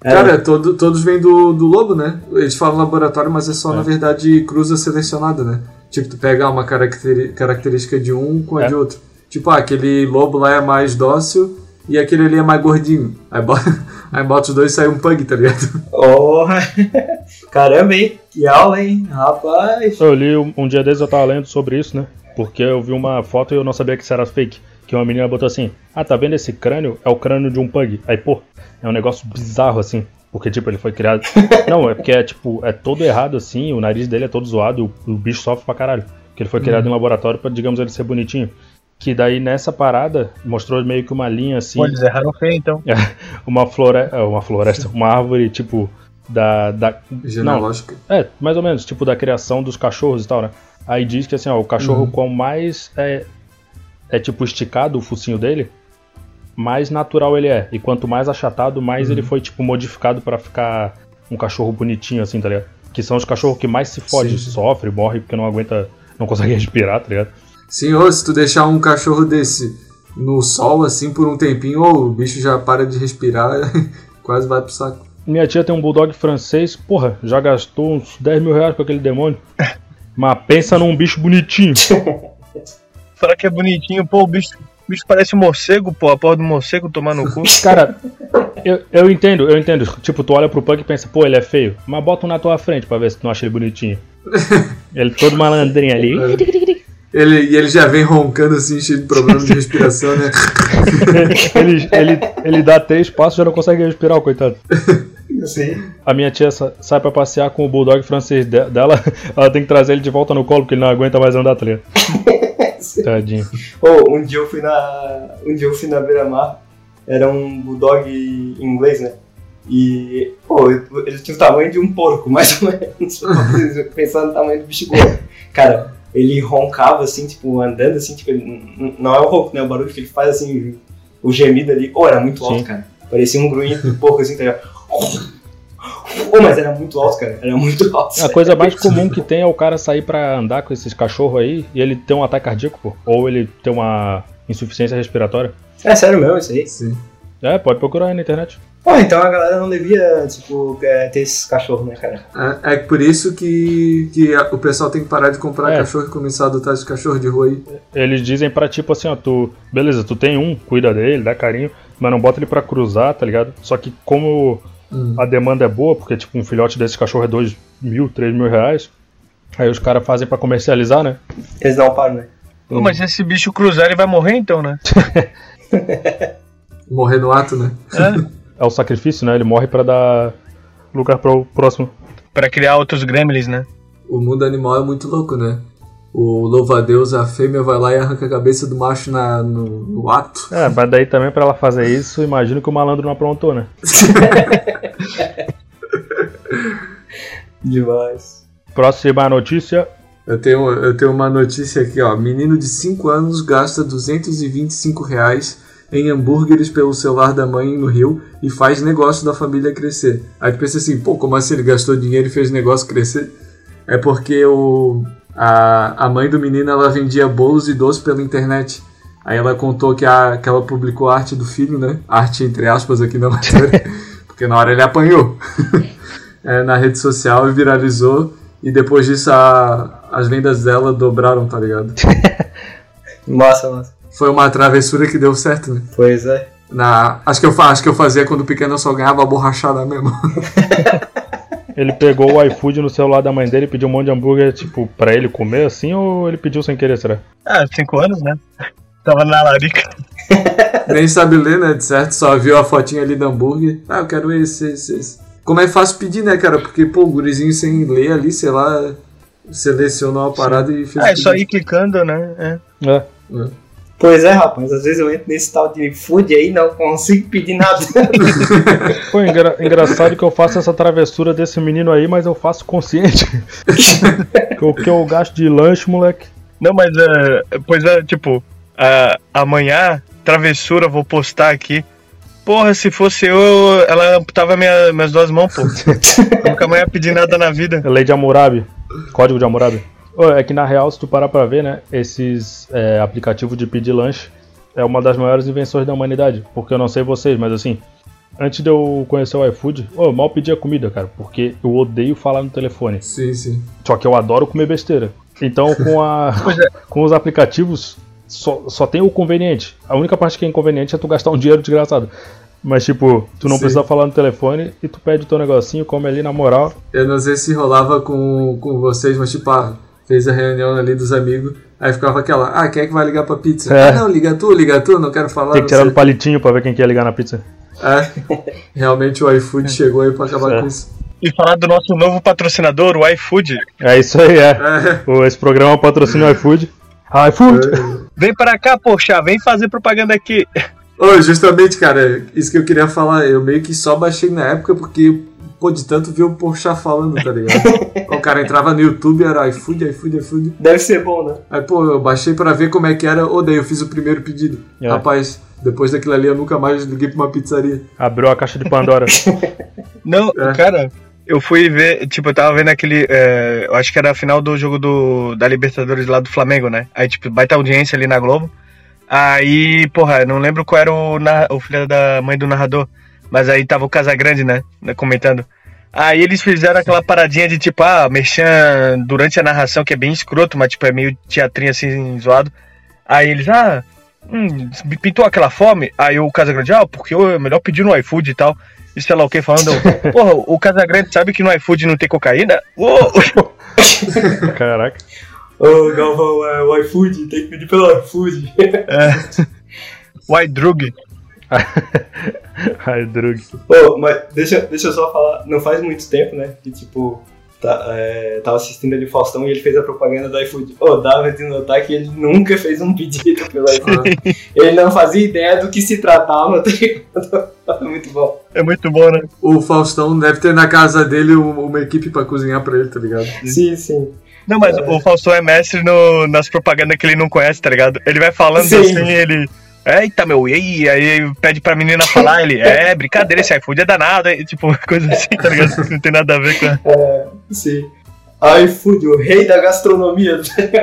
Cara, é todo- todos vêm do, do lobo, né? Eles falam laboratório, mas é só, É. na verdade, cruza selecionada, né? Tipo, tu pega uma característica de um com a É. de outro. Tipo, ah, aquele lobo lá é mais dócil e aquele ali é mais gordinho. Aí bota, [laughs] aí bota os dois e sai um pug, tá ligado? Oh, [laughs] caramba, hein? Que aula, hein? Rapaz. Eu li um, um dia desses, eu tava lendo sobre isso, né? Porque eu vi uma foto e eu não sabia que isso era fake. Que uma menina botou assim: Ah, tá vendo esse crânio? É o crânio de um pug. Aí, pô, é um negócio bizarro assim. Porque, tipo, ele foi criado. [laughs] Não, é porque é, tipo, é todo errado assim, o nariz dele é todo zoado, o, o bicho sofre pra caralho. Porque ele foi criado em laboratório pra, digamos, ele ser bonitinho. Que daí nessa parada mostrou meio que uma linha assim Pô, eles erraram feio, então. [laughs] uma floresta, uma floresta, uma árvore tipo da, da não, Genealógica. é, mais ou menos, tipo da criação dos cachorros e tal, né? Aí diz que assim, ó, o cachorro Uhum. quanto mais é é tipo esticado o focinho dele, mais natural ele é. E quanto mais achatado, mais Uhum. ele foi tipo modificado pra ficar um cachorro bonitinho assim, tá ligado? Que são os cachorros que mais se fodem, Sim. sofre, morre porque não aguenta, não consegue [laughs] respirar, tá ligado? Ou se tu deixar um cachorro desse no sol, assim, por um tempinho, o bicho já para de respirar, [laughs] quase vai pro saco. Minha tia tem um bulldog francês, porra, já gastou uns 10 mil reais com aquele demônio. [laughs] Mas pensa num bicho bonitinho. [laughs] Falar que é bonitinho, pô, o bicho, o bicho parece um morcego, pô, a porra do morcego tomando no cu. [laughs] Cara, eu, eu entendo, eu entendo. Tipo, tu olha pro pug e pensa, pô, ele é feio. Mas bota um na tua frente pra ver se tu não acha ele bonitinho. Ele todo malandrinho ali. Ele, e ele já vem roncando assim, cheio de problema de respiração, né? Ele, ele, ele dá três passos e já não consegue respirar, o coitado. Sim. A minha tia sa- sai pra passear com o bulldog francês de- dela, [laughs] ela tem que trazer ele de volta no colo porque ele não aguenta mais andar, ligado? [laughs] Tadinho. Pô, um dia eu fui na. Um dia eu fui na beira-mar, era um bulldog inglês, né? E, pô, ele tinha o tamanho de um porco, [laughs] mais ou menos. Pensando no tamanho do bicho gordo. Cara, ele roncava assim, tipo, andando assim, tipo, não é o ronco, né? O barulho que ele faz assim, o gemido ali. Pô, era muito alto, Sim. cara. Parecia um grunhido de porco assim, tá ligado? Pô, mas era muito alto, cara. Era muito alto. A coisa mais [laughs] comum que tem é o cara sair pra andar com esses cachorros aí e ele ter um ataque cardíaco, pô. Ou ele ter uma insuficiência respiratória. É sério mesmo isso aí? Sim. É, pode procurar aí na internet. Pô, então a galera não devia, tipo, é, ter esses cachorros, né, cara? É, é por isso que, que o pessoal tem que parar de comprar É. cachorro e começar a adotar esse cachorro de rua aí. Eles dizem pra tipo assim, ó, tu. Beleza, tu tem um, cuida dele, dá carinho. mas não bota ele pra cruzar, tá ligado? Só que como Hum. a demanda é boa, porque tipo um filhote desse cachorro é 2 mil, 3 mil reais, aí os caras fazem pra comercializar, né? Eles não param, né? Pô, mas se esse bicho cruzar, ele vai morrer então, né? [laughs] Morrer no ato, né? É o sacrifício, né? Ele morre pra dar lugar pro próximo. Pra criar outros gremlins, né? O mundo animal é muito louco, né? O louva-a-Deus, a fêmea vai lá e arranca a cabeça do macho na, no, no ato. É, mas daí também pra ela fazer isso, imagino que o malandro não aprontou, né? [laughs] Demais. Próxima notícia. Eu tenho, eu tenho uma notícia aqui, ó. Menino de 5 anos gasta 225 reais em hambúrgueres pelo celular da mãe no Rio e faz negócio da família crescer. Aí tu pensa assim, pô, como assim ele gastou dinheiro e fez negócio crescer? É porque o, a, a mãe do menino ela vendia bolos e doces pela internet. Aí ela contou que, a, que ela publicou a arte do filho, né? Arte entre aspas aqui na [laughs] matéria, porque na hora ele apanhou. [laughs] É, na rede social e viralizou. E depois disso a- as vendas dela dobraram, tá ligado? [laughs] Massa, massa. Foi uma travessura que deu certo, né? Pois é. Na, acho, que eu, acho que eu fazia quando pequeno eu só ganhava borrachada mesmo. Ele pegou o iFood no celular da mãe dele e pediu um monte de hambúrguer, tipo, pra ele comer assim, ou ele pediu sem querer, será? Ah, cinco anos, né? Tava na larica. [laughs] Nem sabe ler, né? De certo, só viu a fotinha ali do hambúrguer. Ah, eu quero esse, esse, esse. Como é fácil pedir, né, cara? Porque, pô, o gurizinho sem ler ali, sei lá, selecionou a parada e fez Ah, é só ir clicando, né? É. É. Pois é, rapaz. Às vezes eu entro nesse tal de food aí não consigo pedir nada. [laughs] Pô, engra- engraçado que eu faço essa travessura desse menino aí, mas eu faço consciente. [laughs] o que eu gasto de lanche, moleque. Não, mas é. Pois é, tipo, ah, amanhã, travessura, vou postar aqui. Porra, se fosse eu, ela amputava minha, minhas duas mãos, pô. [laughs] Nunca mais ia pedir nada na vida. Lei de Hammurabi. Código de Hammurabi. É que na real, se tu parar pra ver, né, esses é, aplicativos de pedir lanche é uma das maiores invenções da humanidade. Porque eu não sei vocês, mas assim, antes de eu conhecer o iFood, ô, eu mal pedia comida, cara, porque eu odeio falar no telefone. Sim, sim. Só que eu adoro comer besteira. Então, com, a, [laughs] é. com os aplicativos, só, só tem o conveniente. A única parte que é inconveniente é tu gastar um dinheiro desgraçado. Mas, tipo, tu não Sim. precisa falar no telefone e tu pede o teu negocinho, come ali na moral. Eu não sei se rolava com, com vocês, mas tipo, ah, fez a reunião ali dos amigos, aí ficava aquela, ah, quem é que vai ligar pra pizza? É. Ah, não, liga tu, liga tu, não quero falar. Tem que tirar sei. no palitinho pra ver quem quer ligar na pizza. É, [laughs] realmente o iFood chegou aí pra acabar É. com isso. E falar do nosso novo patrocinador, o iFood. É isso aí, é. É, O- Esse programa patrocina o iFood. iFood! Vem pra cá, poxa, vem fazer propaganda aqui. Ô, justamente, cara, isso que eu queria falar, eu meio que só baixei na época porque, pô, de tanto ver o Porchat falando, tá ligado? [laughs] o cara entrava no YouTube, era iFood, iFood, iFood. Deve ser bom, né? Aí, pô, eu baixei pra ver como é que era, ô, daí eu fiz o primeiro pedido. É. Rapaz, depois daquilo ali eu nunca mais liguei pra uma pizzaria. Abriu a caixa de Pandora. [laughs] Não, É. cara, eu fui ver, tipo, eu tava vendo aquele. é, eu acho que era a final do jogo do, da Libertadores lá do Flamengo, né? Aí, tipo, baita audiência ali na Globo. Aí, porra, eu não lembro qual era o, o filho da mãe do narrador. Mas aí tava o Casagrande, né? né, Comentando. Aí eles fizeram aquela paradinha de tipo, ah, merchan durante a narração, que é bem escroto, mas tipo, é meio teatrinho assim, zoado. Aí eles, ah, hum, me pintou aquela fome. Aí o Casagrande, ah, porque é melhor pedir no iFood e tal. E sei lá o que, falando, [laughs] porra, o Casagrande sabe que no iFood não tem cocaína? Uou! [laughs] Caraca. Ô, Galvão, é o iFood, tem que pedir pelo iFood. [laughs] White Drug. [laughs] Ai, drug. Ô, mas deixa, deixa eu só falar, não faz muito tempo, né? Que tipo, tá, é, tava assistindo ali o Faustão e ele fez a propaganda do iFood. Ô, dava de notar que ele nunca fez um pedido pelo iFood. ele não fazia ideia do que se tratava, tá ligado? [laughs] Muito bom. É muito bom, né? O Faustão deve ter na casa dele um- uma equipe pra cozinhar pra ele, tá ligado? Sim, sim. Não, mas o Faustão é mestre no- nas propagandas que ele não conhece, tá ligado? Ele vai falando Sim. assim, ele. Eita, meu, e aí? Aí pede pra menina falar, ele, é, brincadeira, esse iFood é danado, e, tipo, [laughs] coisa assim, tá ligado? Que [laughs] Não tem nada a ver com. É, sim. iFood, o rei da gastronomia.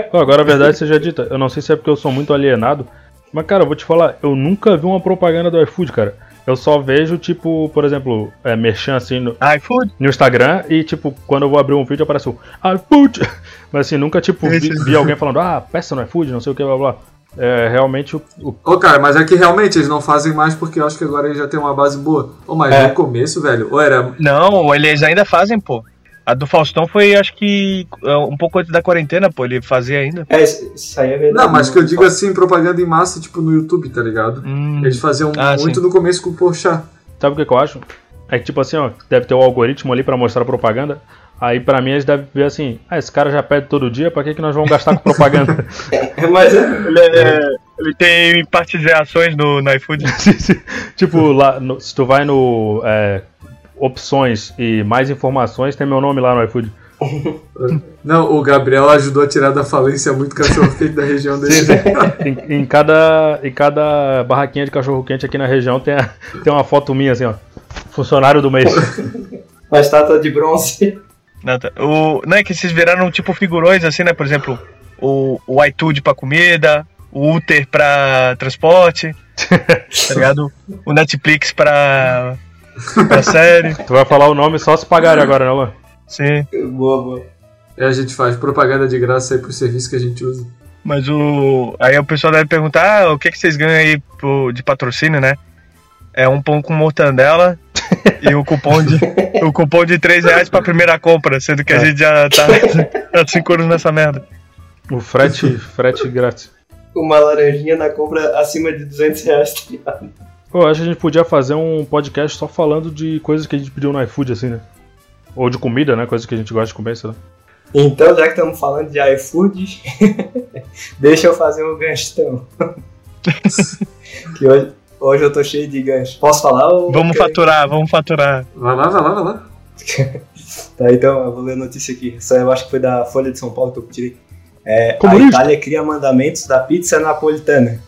Pô, agora a verdade seja dita, eu não sei se é porque eu sou muito alienado, mas cara, eu vou te falar, eu nunca vi uma propaganda do iFood, cara. Eu só vejo, tipo, por exemplo, é, merchan assim no, iFood? no Instagram e, tipo, quando eu vou abrir um vídeo aparece o iFood. [laughs] Mas assim, nunca, tipo, vi, vi alguém falando, ah, peça no iFood, não sei o que, blá blá. É realmente o, o- Ô, cara, mas é que realmente eles não fazem mais porque eu acho que agora eles já tem uma base boa. Ô, mas É. no começo, velho, ou era. Não, eles ainda fazem, pô. A do Faustão foi, acho que, é, um pouco antes da quarentena, pô. Ele fazia ainda. É, isso, aí é verdade. Não, mas que eu digo assim, propaganda em massa, tipo no YouTube, tá ligado? Hum, Eles faziam Ah, muito sim. no começo com o Porchat. Sabe o que, que eu acho? É que, tipo assim, ó, deve ter o algoritmo ali pra mostrar propaganda. Aí, pra mim, eles devem ver assim: ah, esse cara já pede todo dia, pra que, que nós vamos gastar com propaganda? [laughs] Mas é, ele, é- ele tem partes de ações no, no iFood. [laughs] tipo, lá, no- se tu vai no é, opções e mais informações, tem meu nome lá no iFood. [laughs] Não, o Gabriel ajudou a tirar da falência muito cachorro quente da região dele. Em, em cada, em cada barraquinha de cachorro quente aqui na região tem, a- tem uma foto minha assim, ó. Funcionário do mês. uma estátua de bronze. Não, tá. o, não é que esses viraram tipo figurões assim, né? Por exemplo, o, o iTude pra comida, o Uter pra transporte, [laughs] tá ligado? O Netflix pra, pra série. [laughs] Tu vai falar o nome só se pagarem agora, não, mano? Sim. boa, boa. E a gente faz propaganda de graça aí pro serviço que a gente usa. Mas o. Aí o pessoal deve perguntar: ah, o que, que vocês ganham aí pro- de patrocínio, né? É um pão com mortandela e o cupom de, o cupom de 3 reais pra primeira compra, sendo que a gente já tá há 5 anos nessa merda. O frete, frete grátis. Uma laranjinha na compra acima de 200 reais. tá ligado? Pô, acho que a gente podia fazer um podcast só falando de coisas que a gente pediu no iFood, assim, né? Ou de comida, né? Coisas que a gente gosta de comer, sei lá. Então, já que estamos falando de iFood, [laughs] deixa eu fazer um ganchão. [laughs] que hoje, hoje eu tô cheio de gancho. Posso falar? Ou... Vamos faturar, vamos faturar. Vai lá, vai lá, vai lá. [laughs] Tá, então eu vou ler a notícia aqui. Essa eu acho que foi da Folha de São Paulo que eu tirei. É, a. Itália cria mandamentos da pizza napolitana.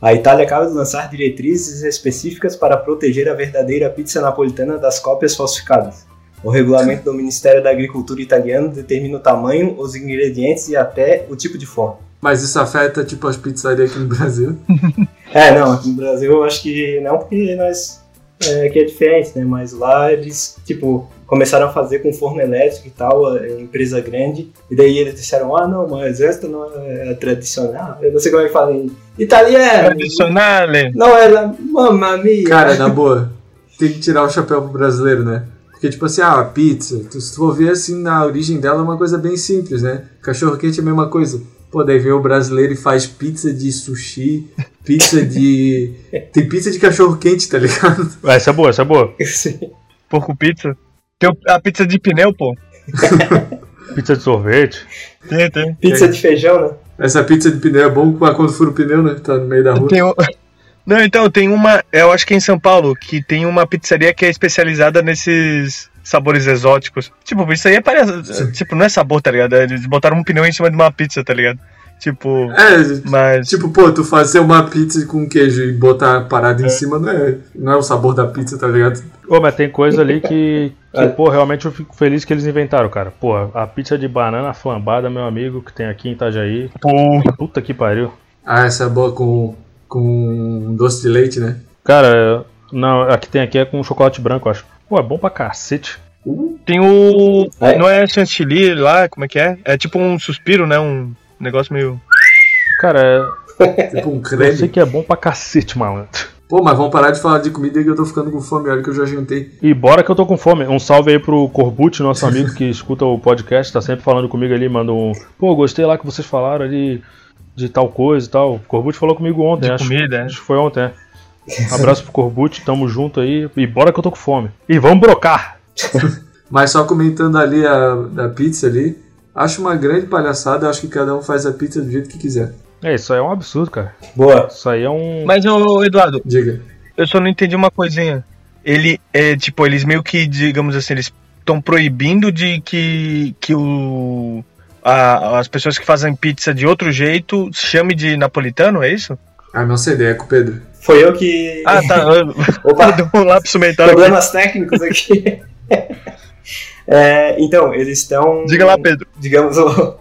A Itália acaba de lançar diretrizes específicas para proteger a verdadeira pizza napolitana das cópias falsificadas. O regulamento do Ministério da Agricultura italiano determina o tamanho, os ingredientes e até o tipo de forma. Mas isso afeta, tipo, as pizzarias aqui no Brasil. [laughs] É, não, aqui no Brasil eu acho que não, porque nós. É, aqui é diferente, né? Mas lá eles, tipo, começaram a fazer com forno elétrico e tal, é, empresa grande, e daí eles disseram: ah, não, mas esta não é tradicional. Eu não sei como é que fala em italiano. Tradicionale. Não é la mamma mia. Cara, na boa, tem que tirar o chapéu pro brasileiro, né? Porque, tipo assim, ah, a pizza, se tu for ver assim, na origem dela é uma coisa bem simples, né? Cachorro quente é a mesma coisa. Pô, daí vem o brasileiro e faz pizza de sushi, pizza de. [laughs] Tem pizza de cachorro quente, tá ligado? Essa é boa, essa é boa. Sim. Porco pizza. Tem a pizza de pneu, pô. [laughs] Pizza de sorvete. Tem, tem. Pizza de feijão, né? Essa pizza de pneu é bom pra quando fura o pneu, né? Tá no meio da rua. Tem o- Não, então, tem uma. Eu acho que é em São Paulo, que tem uma pizzaria que é especializada nesses sabores exóticos. Tipo, isso aí é parece. Tipo, não é sabor, tá ligado? Eles botaram um pneu em cima de uma pizza, tá ligado? Tipo. É, Mas. tipo, pô, tu fazer uma pizza com queijo e botar a parada em cima não é, não é o sabor da pizza, tá ligado? Ô, mas tem coisa ali que, [laughs] que, É. pô, realmente eu fico feliz que eles inventaram, cara. Pô, a pizza de banana flambada, meu amigo, que tem aqui em Itajaí. Pô, Puta que pariu. Ah, essa é boa com, com doce de leite, né? Cara, não, a que tem aqui é com chocolate branco, acho. Pô, é bom pra cacete. tem o. É. Não é chantilly lá, como é que é? É tipo um suspiro, né? Um negócio meio. Cara, [laughs] Tipo um eu sei creme. que é bom pra cacete, malandro. Pô, mas vamos parar de falar de comida que eu tô ficando com fome, olha que eu já jantei. E bora que eu tô com fome. Um salve aí pro Corbucci, nosso amigo que [laughs] escuta o podcast, tá sempre falando comigo ali, manda um. Pô, gostei lá que vocês falaram ali de tal coisa e tal. O Corbucci falou comigo ontem, De acho, comida, é. acho que foi ontem, é. Um abraço pro Corbucci, tamo junto aí. E bora que eu tô com fome. E vamos brocar! [laughs] Mas só comentando ali a da pizza ali, acho uma grande palhaçada, acho que cada um faz a pizza do jeito que quiser. É, isso aí é um absurdo, cara. Boa. Isso aí é um. Mas, ô, Eduardo, Diga. eu só não entendi uma coisinha. Ele é tipo, eles meio que, digamos assim, eles estão proibindo de que, que o. a- as pessoas que fazem pizza de outro jeito chame de napolitano, é isso? Ah, não sei ideia, é com o Pedro. Foi eu que. Ah, tá. [laughs] Opa, Deu um lapso mental. aqui. problemas técnicos aqui. [laughs] É, então, eles estão. Diga lá, Pedro. Digamos, [laughs] o,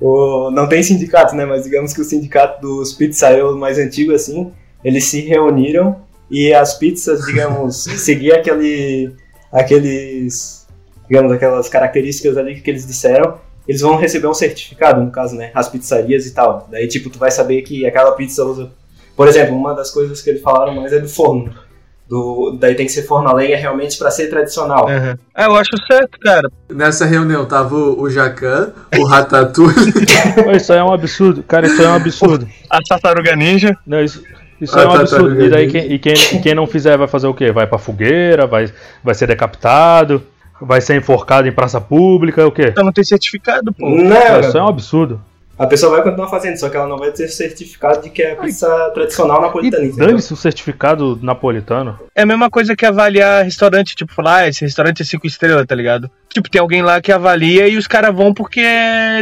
o- não tem sindicato, né? Mas digamos que o sindicato dos pizzaiolo mais antigo, assim, eles se reuniram e as pizzas, digamos, seguiam aquele, aqueles, digamos, aquelas características ali que eles disseram. eles vão receber um certificado, no caso, né? As pizzarias e tal. Daí, tipo, tu vai saber que aquela pizza usa. Por exemplo, uma das coisas que eles falaram mais é do forno. Do, daí tem que ser forno a lenha realmente pra ser tradicional. Uhum. É, eu acho certo, cara. Nessa reunião tava o, o Jacan, o Ratatouille. [laughs] Isso aí é um absurdo. Cara, isso aí é um absurdo. A tartaruga ninja. Não, isso, isso Ah, é um absurdo. E daí quem, e quem, e quem não fizer vai fazer o quê? Vai pra fogueira, vai, vai ser decapitado, vai ser enforcado em praça pública, o quê? Então não tem certificado, pô. Não, Isso é um absurdo. A pessoa vai continuar fazendo, só que ela não vai ter certificado de que é pizza tradicional E napolitana. dane-se o certificado napolitano. É a mesma coisa que avaliar restaurante, tipo, falar, ah, esse restaurante é cinco estrelas, tá ligado? Tipo, tem alguém lá que avalia e os caras vão porque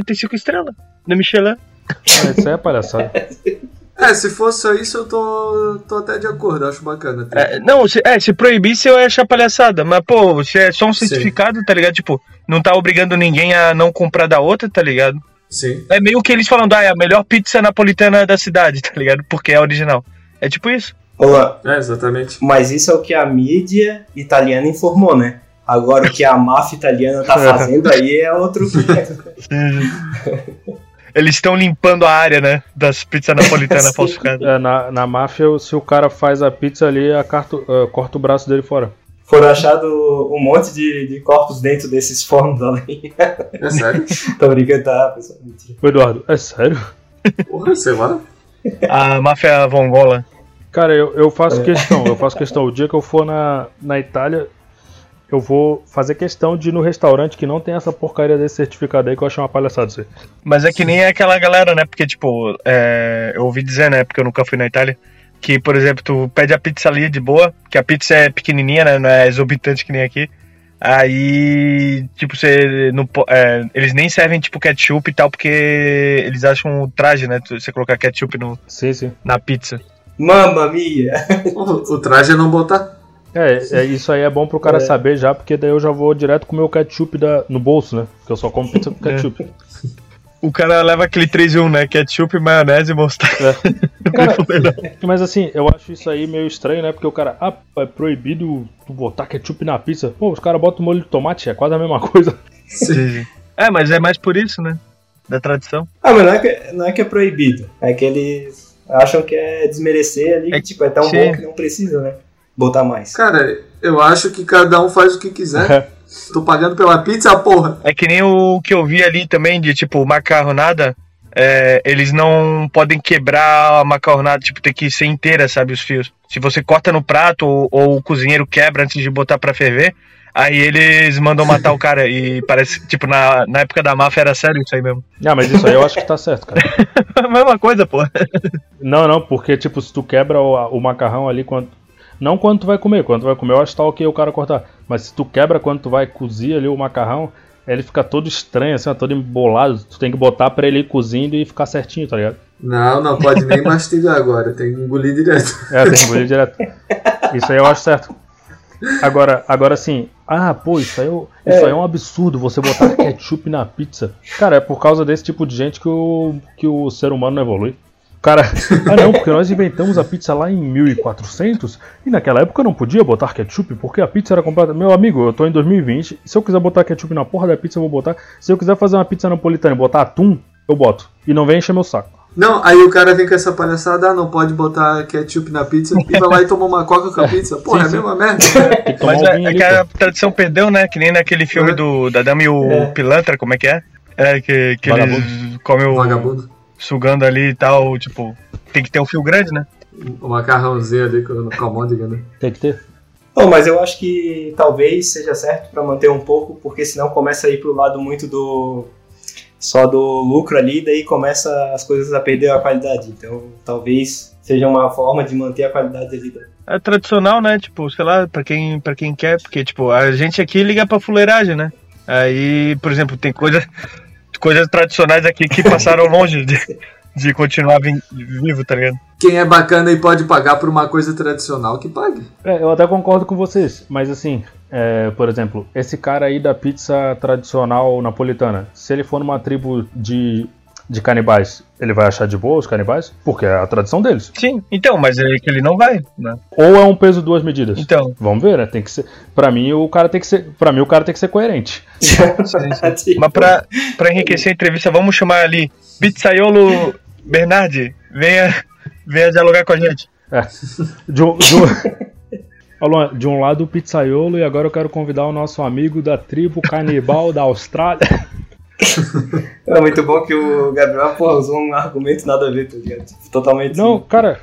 tem cinco estrelas. No Michelin. Ah, isso aí é palhaçada. [laughs] É, se fosse só isso, eu tô, tô até de acordo, acho bacana. até. É, não, se, é, se proibisse eu ia achar palhaçada. Mas, pô, se é só um Sim. certificado, tá ligado? Tipo, não tá obrigando ninguém a não comprar da outra, tá ligado? Sim. É meio que eles falando, ah, é a melhor pizza napolitana da cidade, [laughs] tá ligado? Porque é original. É tipo isso. Olá, É, exatamente. mas isso é o que a mídia italiana informou, né? Agora o que a máfia italiana tá [laughs] fazendo aí é outro. [laughs] Eles estão limpando a área, né? Das pizzas napolitanas falsificadas. É, na, na máfia, se o cara faz a pizza ali, a carto- ah, corta o braço dele fora. Foram achados um monte de, de corpos dentro desses fornos ali. É sério. [laughs] Tô brincando, tá, pessoal? Mentira. Eduardo, é sério? Porra, sei lá. A máfia vongola. Cara, eu, eu faço É. questão, eu faço questão. O dia que eu for na, na Itália, eu vou fazer questão de ir no restaurante que não tem essa porcaria desse certificado aí que eu achei uma palhaçada isso aí. Mas é que nem aquela galera, né? Porque, tipo, é, eu ouvi dizer, né? Porque eu nunca fui na Itália. Que, por exemplo, tu pede a pizza ali de boa, que a pizza é pequenininha, né? Não é exorbitante que nem aqui. Aí, tipo, você não, é, eles nem servem, tipo, ketchup e tal, porque eles acham o traje, né? tu- Você colocar ketchup no, Sim, sim. na pizza. Mamma mia! O, [laughs] o traje é não botar. É, é, isso aí é bom pro cara É. saber já, porque daí eu já vou direto com o meu ketchup da, no bolso, né? Porque eu só como pizza com [laughs] ketchup. O cara leva aquele 3 em 1, né? Ketchup, maionese e mostarda. [laughs] Cara, mas assim, eu acho isso aí meio estranho, né? Porque o cara, ah, é proibido tu botar ketchup na pizza. Pô, os caras botam molho de tomate, é quase a mesma coisa. Sim. [laughs] É, mas é mais por isso, né? Da tradição. Ah, mas não é, que, não é que é proibido. É que eles acham que é desmerecer ali, É que tipo, é tão sim. bom que não precisa, né? Botar mais. Cara, eu acho que cada um faz o que quiser. [laughs] Tô pagando pela pizza, porra. É que nem o que eu vi ali também, de tipo, macarronada. é, eles não podem quebrar a macarronada, tipo, tem que ser inteira, sabe, os fios. Se você corta no prato ou, ou o cozinheiro quebra antes de botar pra ferver, aí eles mandam matar o [laughs] cara. E parece, tipo, na, na época da máfia era sério isso aí mesmo. Ah, mas isso aí eu acho que tá certo, cara. a [laughs] mesma coisa, pô. Não, não, porque tipo, se tu quebra o, o macarrão ali quando. Não quando tu vai comer, quando tu vai comer eu acho que tá ok o cara cortar. Mas se tu quebra quando tu vai cozir ali o macarrão, ele fica todo estranho, assim, ó, todo embolado. Tu tem que botar pra ele ir cozindo e ficar certinho, tá ligado? Não, não pode nem [laughs] mastigar agora. Tem que engolir direto. É, tem que engolir direto. Isso aí eu acho certo. Agora, agora sim, ah, pô, isso aí, é o- isso aí é um absurdo você botar ketchup na pizza. Cara, é por causa desse tipo de gente que o, que o ser humano não evolui. Cara, [laughs] ah não, porque nós inventamos a pizza lá em 1400 e naquela época eu não podia botar ketchup porque a pizza era completa. Meu amigo, eu tô em 2020, se eu quiser botar ketchup na porra da pizza eu vou botar. Se eu quiser fazer uma pizza napolitana e botar atum, eu boto. E não vem encher meu saco. Não, aí o cara vem com essa palhaçada, ah, não pode botar ketchup na pizza, e vai lá e toma uma coca com a pizza. [laughs] Porra, é a sim. mesma merda. Tem que tomar Mas é, é que a tradição perdeu, né? Que nem naquele filme É. do da Dama e o É. Pilantra, como é que é? É, que, que eles Vagabundo. comem o. Vagabundo. Sugando ali e tal, tipo, tem que ter um fio grande, né? O macarrãozinho ali com a almôndega, né? Tem que ter. Bom, mas eu acho que talvez seja certo pra manter um pouco, porque senão começa a ir pro lado muito do só do lucro ali, daí começa as coisas a perder a qualidade. Então, talvez seja uma forma de manter a qualidade ali. É tradicional, né? Tipo, sei lá, pra quem, pra quem quer, porque, tipo, a gente aqui liga pra fuleiragem, né? Aí, por exemplo, tem coisa, coisas tradicionais aqui que passaram longe de, de continuar vi- vivo, tá ligado? Quem é bacana e pode pagar por uma coisa tradicional, que pague. É, eu até concordo com vocês, mas assim, é, por exemplo, esse cara aí da pizza tradicional napolitana, se ele for numa tribo de, de canibais, ele vai achar de boa os canibais? Porque é a tradição deles. Sim, então, mas é que ele não vai, né? Ou é um peso duas medidas? Então. Vamos ver, né? Tem que ser. Para mim o cara tem que ser, para mim o cara tem que ser coerente. [laughs] mas para para enriquecer a entrevista, vamos chamar ali Pizzaiolo Bernardi, venha venha dialogar com a gente. É. De um, de um... [laughs] de um lado o pizzaiolo e agora eu quero convidar o nosso amigo da tribo canibal da Austrália. [laughs] É muito bom que o Gabriel pô, usou um argumento nada a ver, tá ligado? Tipo, totalmente. Não, cara.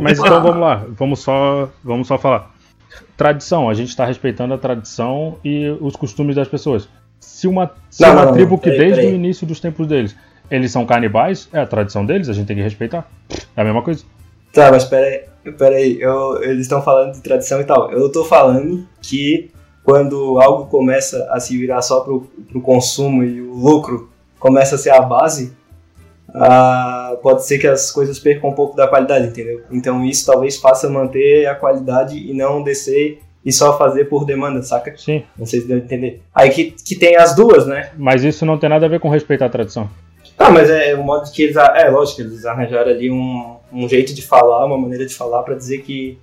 Mas então vamos lá. Vamos só, vamos só falar. Tradição, a gente está respeitando a tradição e os costumes das pessoas. Se uma, se Não, uma não, tribo não, que peraí, desde peraí. o início dos tempos deles, eles são canibais, é a tradição deles, a gente tem que respeitar. É a mesma coisa. Tá, mas peraí, peraí, eu, eles estão falando de tradição e tal. Eu tô falando que quando algo começa a se virar só pro, pro consumo e o lucro começa a ser a base, ah, pode ser que as coisas percam um pouco da qualidade, entendeu? Então isso talvez faça manter a qualidade e não descer e só fazer por demanda, saca? Sim. Não sei se deu a entender. Aí que, que tem as duas, né? Mas isso não tem nada a ver com respeitar a tradição. Ah, mas é o modo que eles. É, lógico, eles arranjaram ali um, um jeito de falar, uma maneira de falar pra dizer que.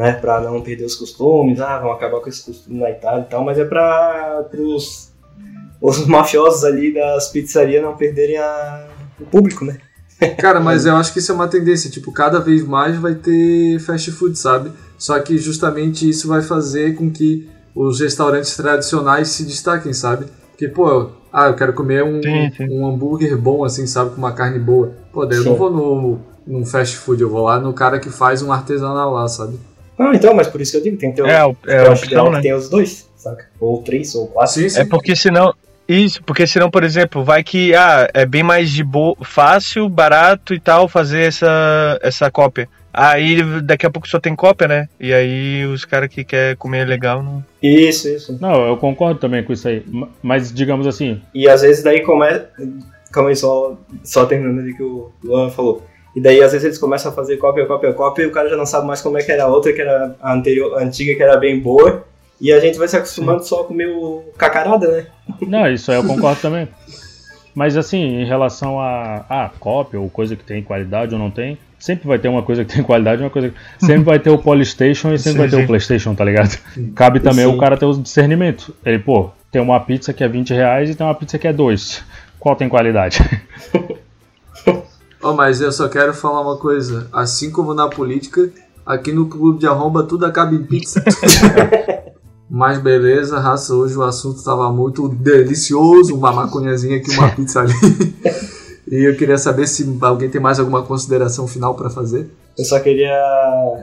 Né, pra não perder os costumes, ah, vão acabar com esse costume na Itália e tal, mas é pra pros os [laughs] mafiosos ali das pizzarias não perderem a, o público, né? [laughs] Cara, mas eu acho que isso é uma tendência. Tipo, cada vez mais vai ter fast food, sabe? Só que justamente isso vai fazer com que os restaurantes tradicionais se destaquem, sabe? Porque, pô, ah, eu quero comer um, Sim, sim. um hambúrguer bom, assim, sabe? Com uma carne boa. Pô, daí eu não Sim. vou no, num fast food, eu vou lá no cara que faz um artesanal lá, sabe? Ah, então, mas por isso que eu digo, tem que ter o- É, o- é a opção, que né? tem os dois, saca? Ou três, ou quatro. Sim, sim. É porque senão. Isso, porque senão, por exemplo, vai que ah, é bem mais de bo... fácil, barato e tal fazer essa, essa cópia. Aí daqui a pouco só tem cópia, né? E aí os caras que quer comer legal não. Isso, isso. Não, eu concordo também com isso aí. Ma- Mas digamos assim, E às vezes daí começa. Calma aí, só, só terminando ali que o Luan falou. E daí às vezes eles começam a fazer cópia, cópia, cópia e o cara já não sabe mais como é que era a outra, que era a anterior, a antiga, que era bem boa. E a gente vai se acostumando só a comer o cacarada, né? Não, isso aí eu concordo também. Mas assim, em relação a, a cópia ou coisa que tem qualidade ou não tem, sempre vai ter uma coisa que tem qualidade e uma coisa que. [laughs] Sempre vai ter o Polystation e sempre Sim, vai ter sim. o Playstation, tá ligado? Cabe também Sim. o cara ter o discernimento. Ele, pô, tem uma pizza que é 20 reais e tem uma pizza que é 2. Qual tem qualidade? [laughs] Ó, mas eu só quero falar uma coisa. Assim como na política, aqui no Clube de Arromba tudo acaba em pizza. [laughs] Mas beleza, raça, hoje o assunto tava muito delicioso, uma maconhazinha aqui, uma pizza ali. [laughs] E eu queria saber se alguém tem mais alguma consideração final pra fazer. Eu só queria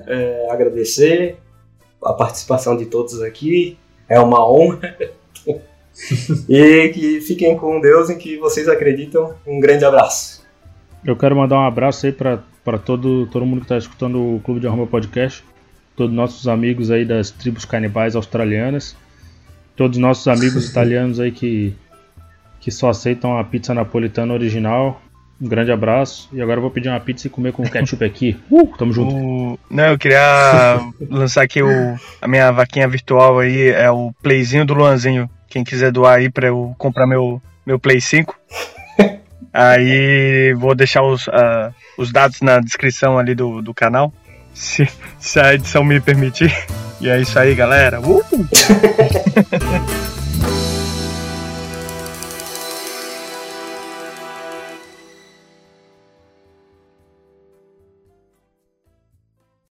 é, agradecer a participação de todos aqui. É uma honra. [laughs] e que fiquem com Deus em que vocês acreditam. Um grande abraço. Eu quero mandar um abraço aí pra, pra todo, todo mundo que tá escutando o Clube de Arromba Podcast. Todos nossos amigos aí das tribos canibais australianas. Todos nossos amigos italianos aí que, que só aceitam a pizza napolitana original. Um grande abraço. E agora eu vou pedir uma pizza e comer com ketchup aqui. [laughs] Uh, tamo junto. O... Não, eu queria lançar aqui o... a minha vaquinha virtual aí, é o playzinho do Luanzinho. Quem quiser doar aí pra eu comprar meu, meu Play 5. Aí vou deixar os, ah, os dados na descrição ali do, do canal. Se, se a edição me permitir. E é isso aí, galera. Uh! [laughs]